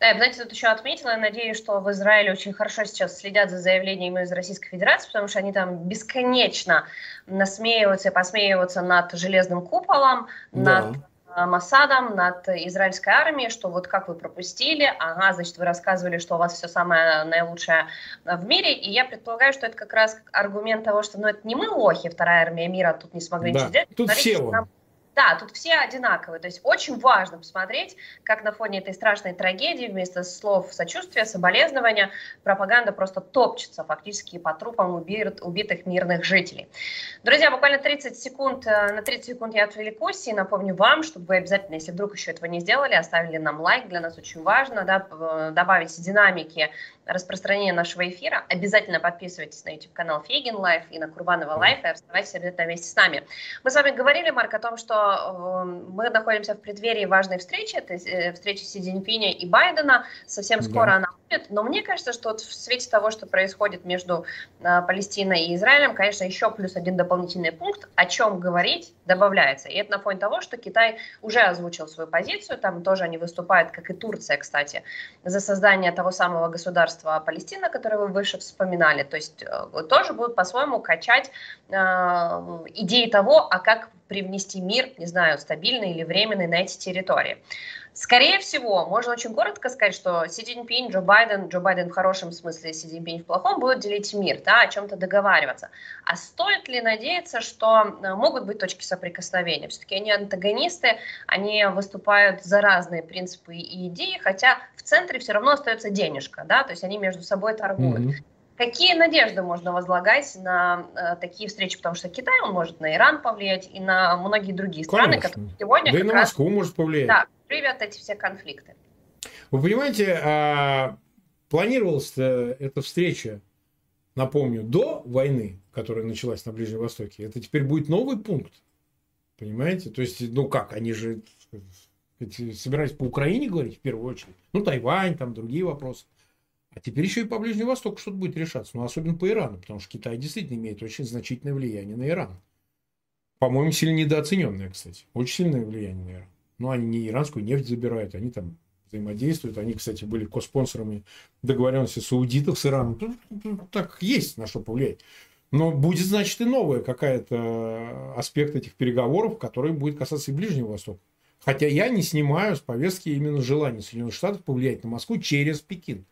Да, я, знаете, тут еще отметила, я надеюсь, что в Израиле очень хорошо сейчас следят за заявлениями из Российской Федерации, потому что они там бесконечно насмеиваются и посмеиваются над железным куполом, да. над э, Масадом, над израильской армией, что вот как вы пропустили, ага, значит, вы рассказывали, что у вас все самое наилучшее в мире, и я предполагаю, что это как раз аргумент того, что, ну, это не мы лохи, вторая армия мира тут не смогли да. ничего сделать. Тут все нам да, тут все одинаковые. То есть очень важно посмотреть, как на фоне этой страшной трагедии вместо слов сочувствия, соболезнования, пропаганда просто топчется фактически по трупам убитых мирных жителей. Друзья, буквально 30 секунд, э, на 30 секунд я отвлекусь и напомню вам, чтобы вы обязательно, если вдруг еще этого не сделали, оставили нам лайк, для нас очень важно, да, добавить динамики распространения нашего эфира. Обязательно подписывайтесь на YouTube-канал Фейгин Live и на Курбанова Live и оставайтесь обязательно вместе с нами. Мы с вами говорили, Марк, о том, что э, мы находимся в преддверии важной встречи, это э, встречи Си Цзиньпиня и Байдена. Совсем скоро да. она будет, но мне кажется, что вот в свете того, что происходит между э, Палестиной и Израилем, конечно, еще плюс один дополнительный пункт, о чем говорить, добавляется. И это на фоне того, что Китай уже озвучил свою позицию, там тоже они выступают, как и Турция, кстати, за создание того самого государства, Палестина, которое вы выше вспоминали, то есть э, тоже будут по-своему качать э, идеи того, а как привнести мир, не знаю, стабильный или временный на эти территории. Скорее всего, можно очень коротко сказать, что Си Цзиньпинь, Джо Байден, Джо Байден в хорошем смысле, Си Цзиньпинь в плохом, будут делить мир, да, о чем-то договариваться. А стоит ли надеяться, что э, могут быть точки соприкосновения? Все-таки они антагонисты, они выступают за разные принципы и идеи, хотя в центре все равно остается денежка, да, то есть они между собой торгуют. Mm-hmm. Какие надежды можно возлагать на э, такие встречи? Потому что Китай, он может на Иран повлиять и на многие другие страны, Конечно. которые сегодня... Да и на раз... Москву может повлиять. Да, привет эти все конфликты. Вы понимаете, а, планировалась эта встреча, напомню, до войны, которая началась на Ближнем Востоке. Это теперь будет новый пункт. Понимаете? То есть, ну как, они же собирались по Украине говорить в первую очередь. Ну, Тайвань, там другие вопросы. А теперь еще и по Ближнему Востоку что-то будет решаться. Ну, особенно по Ирану, потому что Китай действительно имеет очень значительное влияние на Иран. По-моему, сильно недооцененное, кстати. Очень сильное влияние на Иран. Но они не иранскую нефть забирают, они там взаимодействуют. Они, кстати, были коспонсорами договоренности саудитов с Ираном. Так есть на что повлиять. Но будет, значит, и новая какая-то аспект этих переговоров, который будет касаться и Ближнего Востока. Хотя я не снимаю с повестки именно желание Соединенных Штатов повлиять на Москву через Пекин.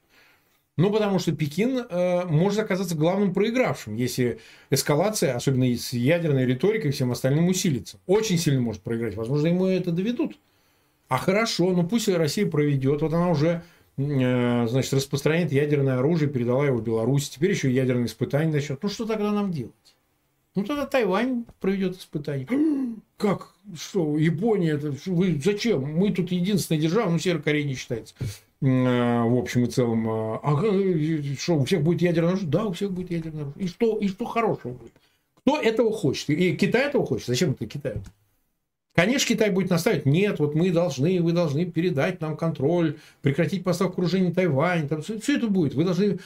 Ну, потому что Пекин э, может оказаться главным проигравшим, если эскалация, особенно с ядерной риторикой и всем остальным усилится. Очень сильно может проиграть. Возможно, ему это доведут. А хорошо, ну пусть Россия проведет. Вот она уже э, значит, распространяет ядерное оружие, передала его Беларуси. Теперь еще ядерные испытания начнет. Ну, что тогда нам делать? Ну, тогда Тайвань проведет испытание. Как? Что? Япония? Это, вы зачем? Мы тут единственная держава, ну, Северная Корея не считается. Э, в общем и целом. А, а что, у всех будет ядерное оружие? Да, у всех будет ядерное оружие. И что, и что хорошего будет? Кто этого хочет? И Китай этого хочет? Зачем это Китай? Конечно, Китай будет наставить, нет, вот мы должны, вы должны передать нам контроль, прекратить поставку вооружений Тайвань, там, все, все это будет. Вы должны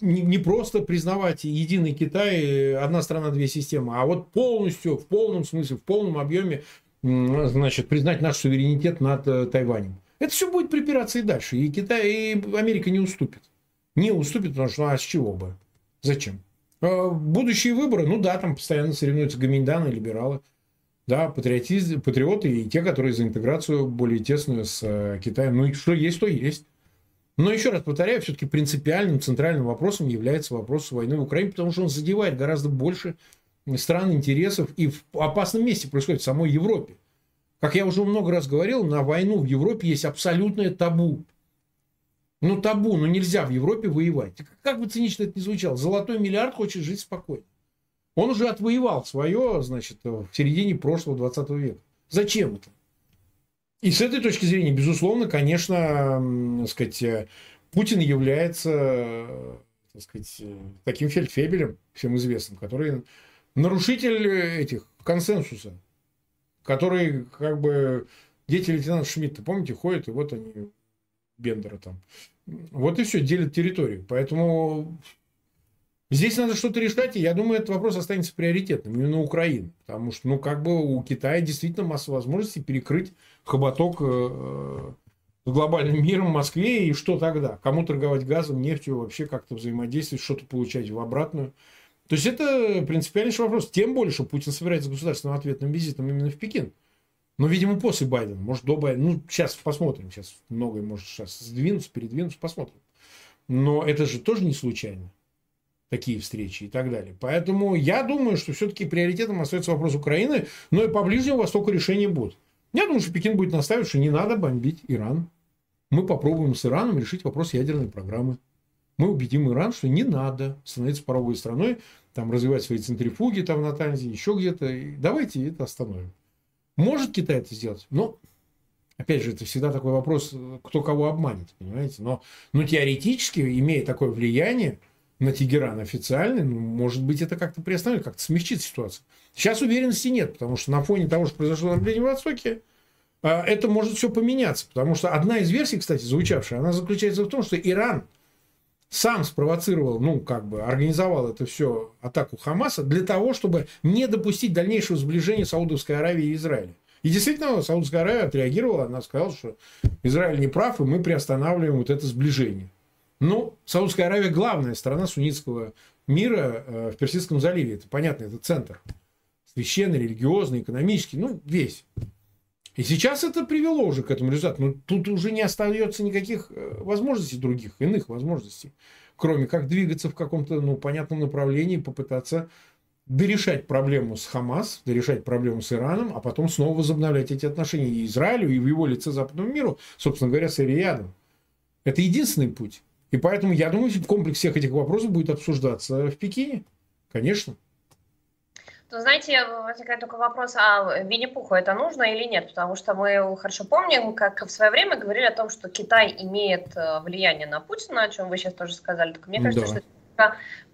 не, не просто признавать единый Китай, одна страна, две системы, а вот полностью, в полном смысле, в полном объеме, значит, признать наш суверенитет над э, Тайванем. Это все будет припираться и дальше. И Китай, и Америка не уступит. Не уступит, потому что ну, а с чего бы? Зачем? А, будущие выборы, ну да, там постоянно соревнуются гоминданы, либералы. Да, патриотизм, патриоты и те, которые за интеграцию более тесную с э, Китаем. Ну и что есть, то есть. Но еще раз повторяю, все-таки принципиальным центральным вопросом является вопрос войны в Украине, потому что он задевает гораздо больше стран интересов и в опасном месте происходит в самой Европе. Как я уже много раз говорил, на войну в Европе есть абсолютное табу. Ну, табу, ну нельзя в Европе воевать. Как бы цинично это ни звучало, золотой миллиард хочет жить спокойно. Он уже отвоевал свое, значит, в середине прошлого 20 века. Зачем это? И с этой точки зрения, безусловно, конечно, так сказать, Путин является так сказать, таким фельдфебелем, всем известным, который нарушитель этих консенсуса которые как бы дети лейтенанта Шмидта, помните, ходят, и вот они, Бендера там. Вот и все, делят территорию. Поэтому здесь надо что-то решать, и я думаю, этот вопрос останется приоритетным именно Украины. Потому что, ну, как бы у Китая действительно масса возможностей перекрыть хоботок э, с глобальным миром, Москве, и что тогда? Кому торговать газом, нефтью, вообще как-то взаимодействовать, что-то получать в обратную. То есть это принципиальнейший вопрос. Тем больше Путин собирается государственным ответным визитом именно в Пекин. Но, видимо, после Байдена. Может, до Байдена. Ну, сейчас посмотрим. Сейчас многое может сейчас сдвинуться, передвинуться, посмотрим. Но это же тоже не случайно. Такие встречи и так далее. Поэтому я думаю, что все-таки приоритетом остается вопрос Украины, но и по Ближнему Востоку решения будут. Я думаю, что Пекин будет настаивать, что не надо бомбить Иран. Мы попробуем с Ираном решить вопрос ядерной программы. Мы убедим Иран, что не надо становиться пороговой страной, там развивать свои центрифуги там на Танзе, еще где-то. давайте это остановим. Может Китай это сделать? Но, опять же, это всегда такой вопрос, кто кого обманет, понимаете? Но, но теоретически, имея такое влияние на Тегеран официально, ну, может быть, это как-то приостановит, как-то смягчит ситуацию. Сейчас уверенности нет, потому что на фоне того, что произошло на Ближнем Востоке, а, это может все поменяться. Потому что одна из версий, кстати, звучавшая, она заключается в том, что Иран сам спровоцировал, ну, как бы организовал это все, атаку Хамаса, для того, чтобы не допустить дальнейшего сближения Саудовской Аравии и Израиля. И действительно, Саудовская Аравия отреагировала, она сказала, что Израиль не прав, и мы приостанавливаем вот это сближение. Ну, Саудовская Аравия главная страна суннитского мира э, в Персидском заливе. Это понятно, это центр. Священный, религиозный, экономический, ну, весь. И сейчас это привело уже к этому результату. Но тут уже не остается никаких э, возможностей других, иных возможностей, кроме как двигаться в каком-то ну, понятном направлении, попытаться дорешать проблему с Хамас, дорешать проблему с Ираном, а потом снова возобновлять эти отношения и Израилю, и в его лице западному миру, собственно говоря, с Ириадом. Это единственный путь. И поэтому, я думаю, комплекс всех этих вопросов будет обсуждаться в Пекине. Конечно. Ну, знаете, возникает только вопрос, а Винни-Пуху это нужно или нет? Потому что мы хорошо помним, как в свое время говорили о том, что Китай имеет э, влияние на Путина, о чем вы сейчас тоже сказали. Так мне кажется, да. что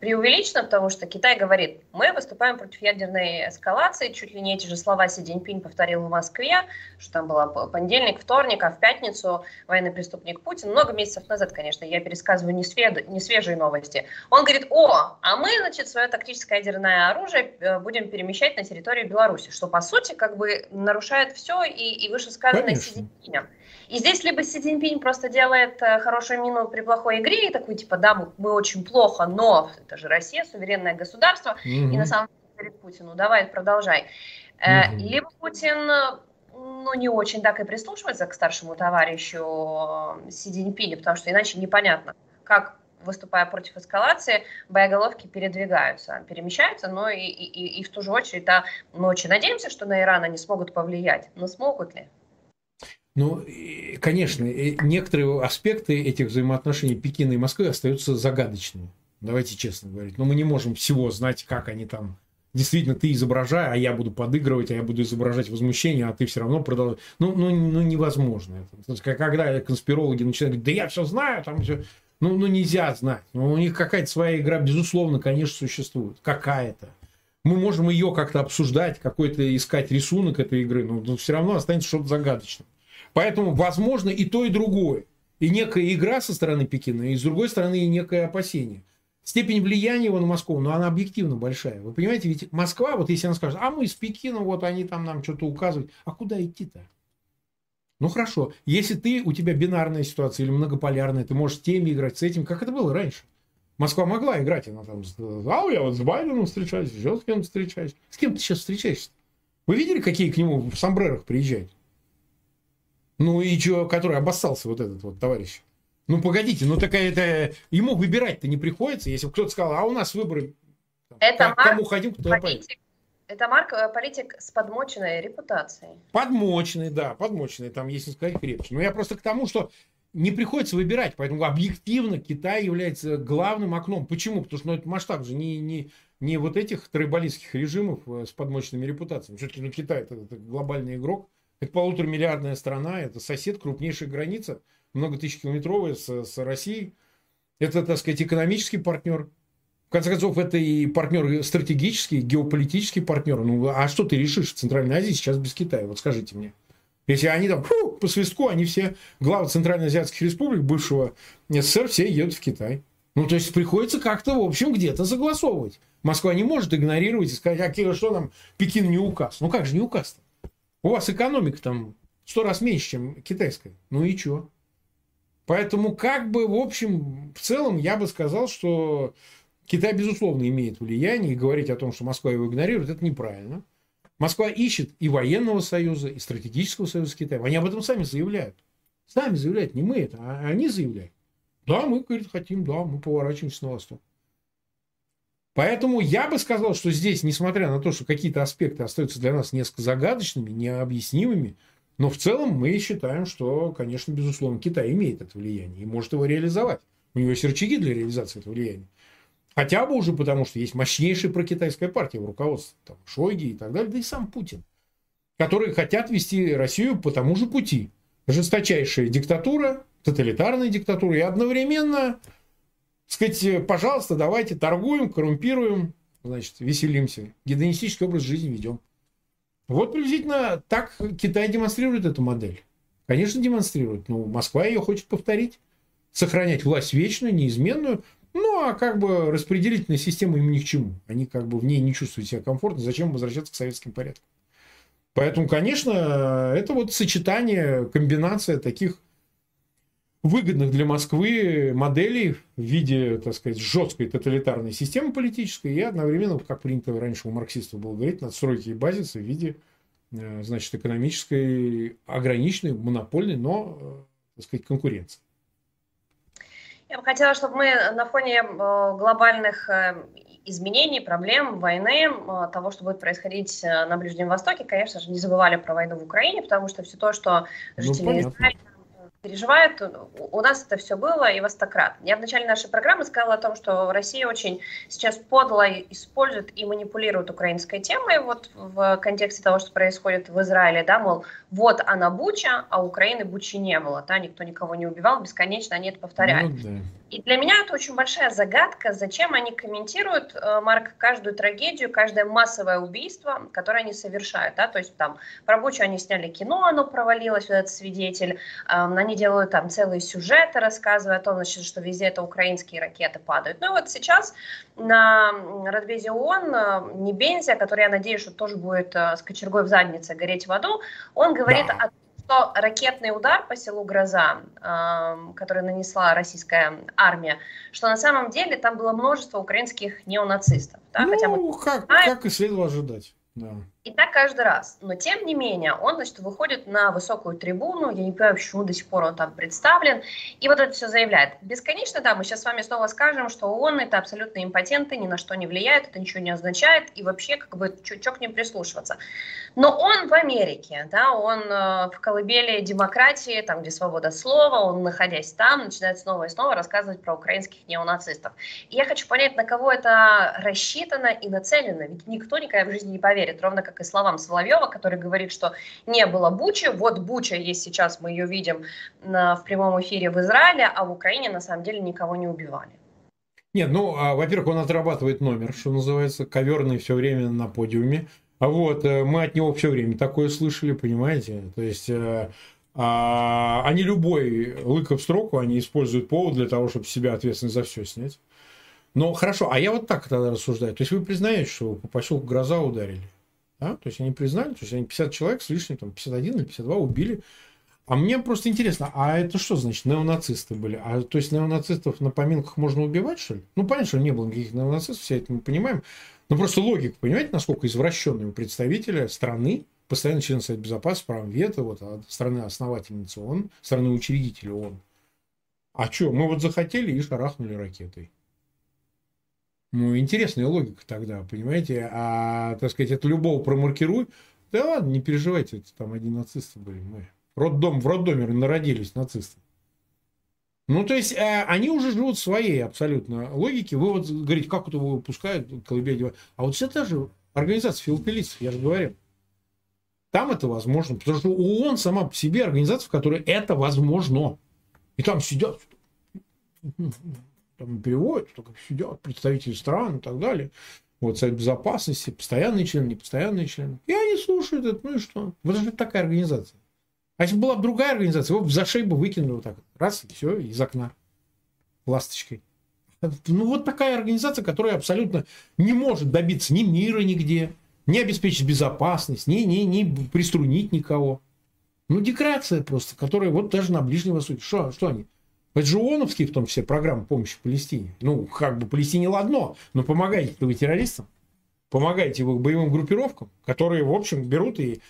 преувеличено, потому что Китай говорит, мы выступаем против ядерной эскалации, чуть ли не эти же слова Си Цзиньпинь повторил в Москве, что там было понедельник, вторник, а в пятницу военный преступник Путин, много месяцев назад, конечно, я пересказываю не, свед... не свежие новости. Он говорит, о, а мы, значит, свое тактическое ядерное оружие э, будем перемещать на территорию Беларуси, что, по сути, как бы нарушает все и, и вышесказанное Си Цзиньпинем. И здесь либо Си Цзиньпинь просто делает э, хорошую мину при плохой игре и такой, типа, да, мы, мы очень плохо, но это же Россия, суверенное государство, mm и на самом деле говорит Путину, давай, продолжай. mm Либо Путин ну, не очень так и прислушивается к старшему товарищу э, Си Цзиньпиня, потому что иначе непонятно, как выступая против эскалации, боеголовки передвигаются, перемещаются, но и, и, и в ту же очередь, да, мы очень надеемся, что на Иран они смогут повлиять, но смогут ли? Ну, конечно, некоторые аспекты этих взаимоотношений Пекина и Москвы остаются загадочными. Давайте честно говорить. Но мы не можем всего знать, как они там действительно ты изображай, а я буду подыгрывать, а я буду изображать возмущение, а ты все равно продолжаешь. Ну, ну, ну невозможно это. Когда конспирологи начинают говорить, да я все знаю, там все. Ну, ну нельзя знать. Ну, у них какая-то своя игра, безусловно, конечно, существует. Какая-то. Мы можем ее как-то обсуждать, какой-то искать рисунок этой игры, но, но все равно останется что-то загадочным. Поэтому возможно и то, и другое. И некая игра со стороны Пекина, и с другой стороны и некое опасение. Степень влияния его на Москву, но она объективно большая. Вы понимаете, ведь Москва, вот если она скажет, а мы из Пекина, вот они там нам что-то указывают, а куда идти-то? Ну хорошо, если ты, у тебя бинарная ситуация или многополярная, ты можешь с теми играть, с этим, как это было раньше. Москва могла играть, она там, а я вот с Байденом встречаюсь, еще с кем-то встречаюсь. С кем ты сейчас встречаешься? Вы видели, какие к нему в сомбрерах приезжают? Ну и что, который обоссался вот этот вот товарищ. Ну погодите, ну такая это ему выбирать-то не приходится, если кто-то сказал, а у нас выборы, это как, Марк, кому хотим, кто политик, Это Марк э, политик с подмоченной репутацией. Подмоченный, да, подмоченный, там есть не сказать крепче. Но я просто к тому, что не приходится выбирать, поэтому объективно Китай является главным окном. Почему? Потому что ну, это масштаб же не, не, не вот этих тройболистских режимов э, с подмоченными репутациями. Все-таки ну, Китай это, это глобальный игрок, это полуторамиллиардная страна, это сосед, крупнейшая граница, много тысяч километровая с, с Россией. Это, так сказать, экономический партнер. В конце концов, это и партнер стратегический, геополитический партнер. Ну, а что ты решишь в Центральной Азии сейчас без Китая? Вот скажите мне. Если они там фу, по свистку, они все, главы Центральноазиатских республик бывшего СССР, все едут в Китай. Ну, то есть приходится как-то, в общем, где-то согласовывать. Москва не может игнорировать и сказать, а что нам Пекин не указ. Ну, как же не указ-то? У вас экономика там сто раз меньше, чем китайская. Ну и что? Поэтому, как бы, в общем, в целом, я бы сказал, что Китай, безусловно, имеет влияние, и говорить о том, что Москва его игнорирует, это неправильно. Москва ищет и военного союза, и стратегического союза с Китаем. Они об этом сами заявляют. Сами заявляют, не мы это, а они заявляют. Да, мы, говорит, хотим, да, мы поворачиваемся на восток. Поэтому я бы сказал, что здесь, несмотря на то, что какие-то аспекты остаются для нас несколько загадочными, необъяснимыми, но в целом мы считаем, что, конечно, безусловно, Китай имеет это влияние и может его реализовать. У него есть рычаги для реализации этого влияния. Хотя бы уже потому, что есть мощнейшая прокитайская партия в руководстве, там, Шойги и так далее, да и сам Путин, которые хотят вести Россию по тому же пути. Жесточайшая диктатура, тоталитарная диктатура и одновременно сказать, пожалуйста, давайте торгуем, коррумпируем, значит, веселимся, гедонистический образ жизни ведем. Вот приблизительно так Китай демонстрирует эту модель. Конечно, демонстрирует. Но Москва ее хочет повторить. Сохранять власть вечную, неизменную. Ну, а как бы распределительная система им ни к чему. Они как бы в ней не чувствуют себя комфортно. Зачем возвращаться к советским порядкам? Поэтому, конечно, это вот сочетание, комбинация таких выгодных для Москвы моделей в виде, так сказать, жесткой тоталитарной системы политической и одновременно, как принято раньше у марксистов было говорить, надстройки и базисы в виде, э, значит, экономической, ограниченной, монопольной, но, э, так сказать, конкуренции. Я бы хотела, чтобы мы на фоне э, глобальных изменений, проблем, войны, того, что будет происходить на Ближнем Востоке, конечно же, не забывали про войну в Украине, потому что все то, что ну, жители ну, Израиля переживает. У нас это все было и востократ. Я в начале нашей программы сказала о том, что Россия очень сейчас подло использует и манипулирует украинской темой вот в контексте того, что происходит в Израиле, да, мол, вот она Буча, а Украины Бучи не было, да, никто никого не убивал, бесконечно они это повторяют. Ну, да. И для меня это очень большая загадка, зачем они комментируют, э, Марк, каждую трагедию, каждое массовое убийство, которое они совершают. Да? То есть там про Бучу они сняли кино, оно провалилось, вот этот свидетель. Они делают там целые сюжеты, рассказывая о том, значит, что везде это украинские ракеты падают. Ну и вот сейчас на Радбезе ООН э, Небензия, который, я надеюсь, что тоже будет э, с кочергой в заднице гореть в аду, он говорит да. о что ракетный удар по селу Гроза, э, который нанесла российская армия, что на самом деле там было множество украинских неонацистов. Да? Ну, Хотя мы как, знаем, как и следовало ожидать. Да. И так каждый раз. Но тем не менее, он, значит, выходит на высокую трибуну, я не понимаю, почему до сих пор он там представлен, и вот это все заявляет. Бесконечно, да, мы сейчас с вами снова скажем, что он это абсолютно импотенты, ни на что не влияет, это ничего не означает, и вообще как бы чуть-чуть к ним прислушиваться. Но он в Америке, да, он э, в колыбели демократии, там, где свобода слова, он, находясь там, начинает снова и снова рассказывать про украинских неонацистов. И я хочу понять, на кого это рассчитано и нацелено, ведь никто никогда в жизни не поверит, ровно и словам Соловьева, который говорит, что не было Бучи, вот Буча есть сейчас, мы ее видим на, в прямом эфире в Израиле, а в Украине на самом деле никого не убивали. Нет, ну, а, во-первых, он отрабатывает номер, что называется, коверный все время на подиуме. А вот э, мы от него все время такое слышали, понимаете? То есть э, а, они любой лык в строку, они используют повод для того, чтобы себя ответственность за все снять. Ну, хорошо, а я вот так тогда рассуждаю. То есть вы признаете, что по поселку Гроза ударили? Да? То есть они признали, то есть они 50 человек с лишним, там 51 или 52 убили. А мне просто интересно, а это что значит неонацисты были? А то есть неонацистов на поминках можно убивать, что ли? Ну, понятно, что не было никаких неонацистов, все это мы понимаем. Но просто логика, понимаете, насколько извращенные у представителя страны, постоянно член Совета Безопасности, правом вето, вот, а страны основательницы ООН, страны учредителя ООН. А что, мы вот захотели и шарахнули ракетой. Ну, интересная логика тогда, понимаете? А, так сказать, это любого промаркируй. Да ладно, не переживайте, это там одни нацисты были. Мы роддом, в роддоме народились нацисты. Ну, то есть, э, они уже живут своей абсолютно логике. Вы вот говорите, как это выпускают, колыбель. А вот все та же организация филателистов, я же говорю. Там это возможно, потому что ООН сама по себе организация, в которой это возможно. И там сидят там переводят, только сидят представители стран и так далее. Вот Совет Безопасности, постоянные члены, непостоянные члены. И они слушают это, ну и что? Вот это такая организация. А если была бы другая организация, его бы за шею бы выкинули вот так. Раз, и все, из окна. Ласточкой. Ну, вот такая организация, которая абсолютно не может добиться ни мира нигде, не обеспечить безопасность, ни, ни, ни приструнить никого. Ну, декорация просто, которая вот даже на Ближнем Востоке. Что, что они? Это же ООНовские, в том числе, программы помощи Палестине. Ну, как бы Палестине ладно, но помогайте вы террористам, помогайте вы боевым группировкам, которые, в общем, берут и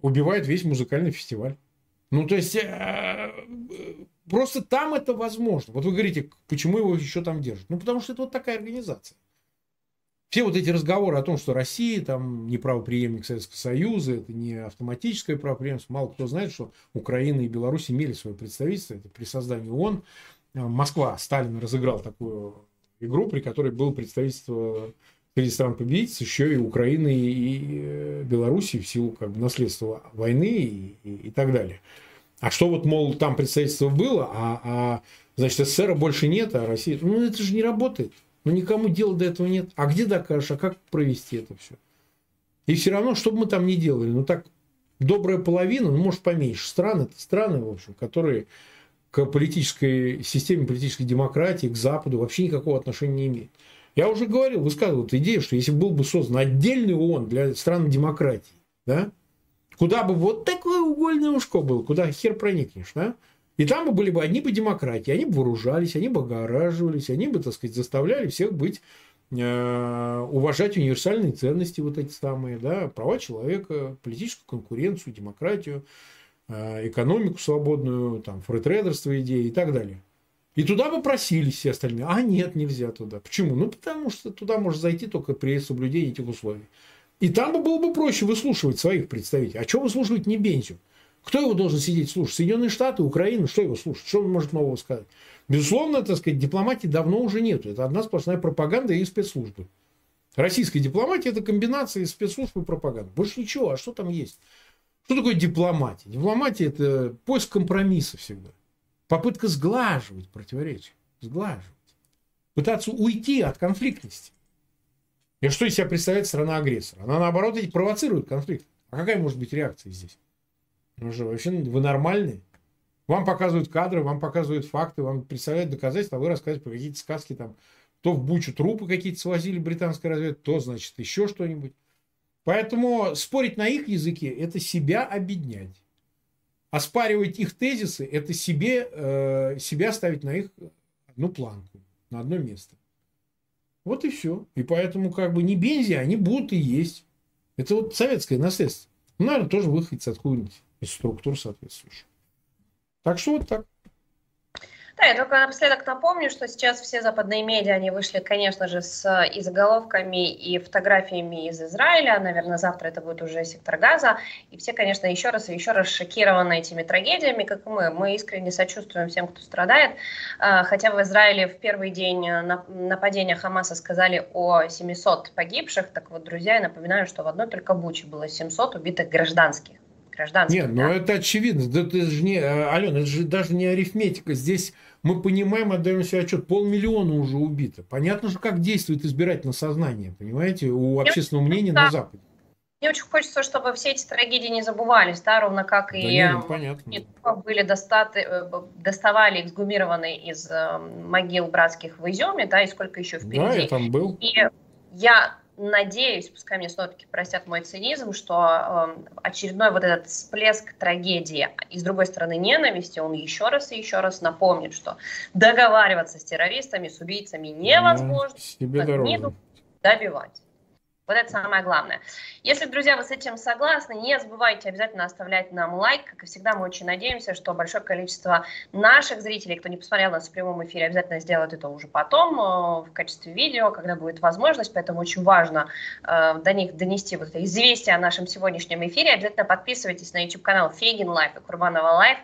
убивают весь музыкальный фестиваль. Ну, то есть, э, просто там это возможно. Вот вы говорите, почему его еще там держат? Ну, потому что это вот такая организация. Все вот эти разговоры о том, что Россия там не правоприемник Советского Союза, это не автоматическое правоприемство. Мало кто знает, что Украина и Беларусь имели свое представительство. Это при создании ООН. Москва, Сталин разыграл такую игру, при которой было представительство среди стран победительниц еще и Украины и э, Беларуси в силу как бы, наследства войны и, и, и так далее. А что вот, мол, там представительство было, а, а значит, СССР больше нет, а Россия... Ну, это же не работает. Но никому дела до этого нет. А где докажешь, а как провести это все? И все равно, что бы мы там ни делали, ну так добрая половина, ну может поменьше стран, это страны, в общем, которые к политической системе, политической демократии, к Западу вообще никакого отношения не имеют. Я уже говорил, высказывал эту идею, что если был бы создан отдельный ООН для стран демократии, да, куда бы вот такое угольное ушко было, куда хер проникнешь, да, и там бы были бы одни бы демократии, они бы вооружались, они бы огораживались, они бы, так сказать, заставляли всех быть э, уважать универсальные ценности вот эти самые, да, права человека, политическую конкуренцию, демократию, э, экономику свободную, там, фритрейдерство идеи и так далее. И туда бы просились все остальные. А нет, нельзя туда. Почему? Ну, потому что туда можно зайти только при соблюдении этих условий. И там бы было бы проще выслушивать своих представителей. А что выслушивать не Бензю? Кто его должен сидеть слушать? Соединенные Штаты, Украина, что его слушать? Что он может нового сказать? Безусловно, так сказать, дипломатии давно уже нет. Это одна сплошная пропаганда и спецслужбы. Российская дипломатия – это комбинация спецслужб и пропаганды. Больше ничего. А что там есть? Что такое дипломатия? Дипломатия – это поиск компромисса всегда. Попытка сглаживать противоречия. Сглаживать. Пытаться уйти от конфликтности. И что из себя представляет страна-агрессор? Она, наоборот, провоцирует конфликт. А какая может быть реакция здесь? Ну же, вообще, вы нормальные? Вам показывают кадры, вам показывают факты, вам представляют доказательства, а вы рассказываете про какие-то сказки там. То в Бучу трупы какие-то свозили британской разведки, то, значит, еще что-нибудь. Поэтому спорить на их языке – это себя объединять. Оспаривать их тезисы – это себе, э, себя ставить на их одну планку, на одно место. Вот и все. И поэтому как бы не бензи, они будут и есть. Это вот советское наследство. Ну, наверное, тоже выходит откуда-нибудь из структур соответствующих. Так что вот так. Да, я только напоследок напомню, что сейчас все западные медиа, они вышли, конечно же, с и заголовками, и фотографиями из Израиля. Наверное, завтра это будет уже сектор газа. И все, конечно, еще раз и еще раз шокированы этими трагедиями, как и мы. Мы искренне сочувствуем всем, кто страдает. А, хотя в Израиле в первый день нападения Хамаса сказали о 700 погибших. Так вот, друзья, я напоминаю, что в одной только Буче было 700 убитых гражданских гражданских. Нет, ну да? но это очевидно. Да, это же не, э, Алена, это же даже не арифметика. Здесь мы понимаем, отдаем себе отчет, полмиллиона уже убито. Понятно же, как действует избирательное сознание, понимаете, у общественного мнения да. на Западе. Мне очень хочется, чтобы все эти трагедии не забывались, да, ровно как да и нет, ну, были достаты, э, доставали эксгумированные из э, могил братских в Изюме, да, и сколько еще впереди. Да, я там был. И я надеюсь, пускай мне снова-таки простят мой цинизм, что э, очередной вот этот всплеск трагедии и, с другой стороны, ненависти, он еще раз и еще раз напомнит, что договариваться с террористами, с убийцами невозможно, себе добивать. Вот это самое главное. Если, друзья, вы с этим согласны, не забывайте обязательно оставлять нам лайк. Как и всегда, мы очень надеемся, что большое количество наших зрителей, кто не посмотрел нас в прямом эфире, обязательно сделают это уже потом э, в качестве видео, когда будет возможность. Поэтому очень важно э, до них донести вот это известие о нашем сегодняшнем эфире. Обязательно подписывайтесь на YouTube-канал Фейгин Live и Курбанова Live.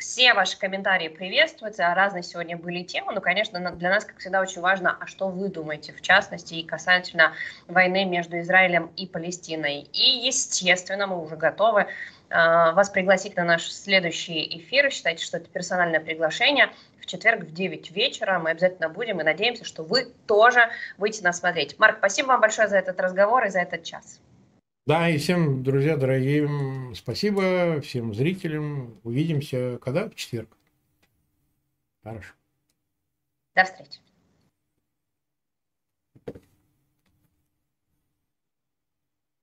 Все ваши комментарии приветствуются, разные сегодня были темы, но, конечно, для нас, как всегда, очень важно, а что вы думаете, в частности, и касательно войны между Израилем и Палестиной. И, естественно, мы уже готовы э, вас пригласить на наш следующий эфир. Считайте, что это персональное приглашение. В четверг в 9 вечера мы обязательно будем и надеемся, что вы тоже будете нас смотреть. Марк, спасибо вам большое за этот разговор и за этот час. Да, и всем, друзья дорогие, спасибо, всем зрителям. Увидимся когда? В четверг. Хорошо. До встречи.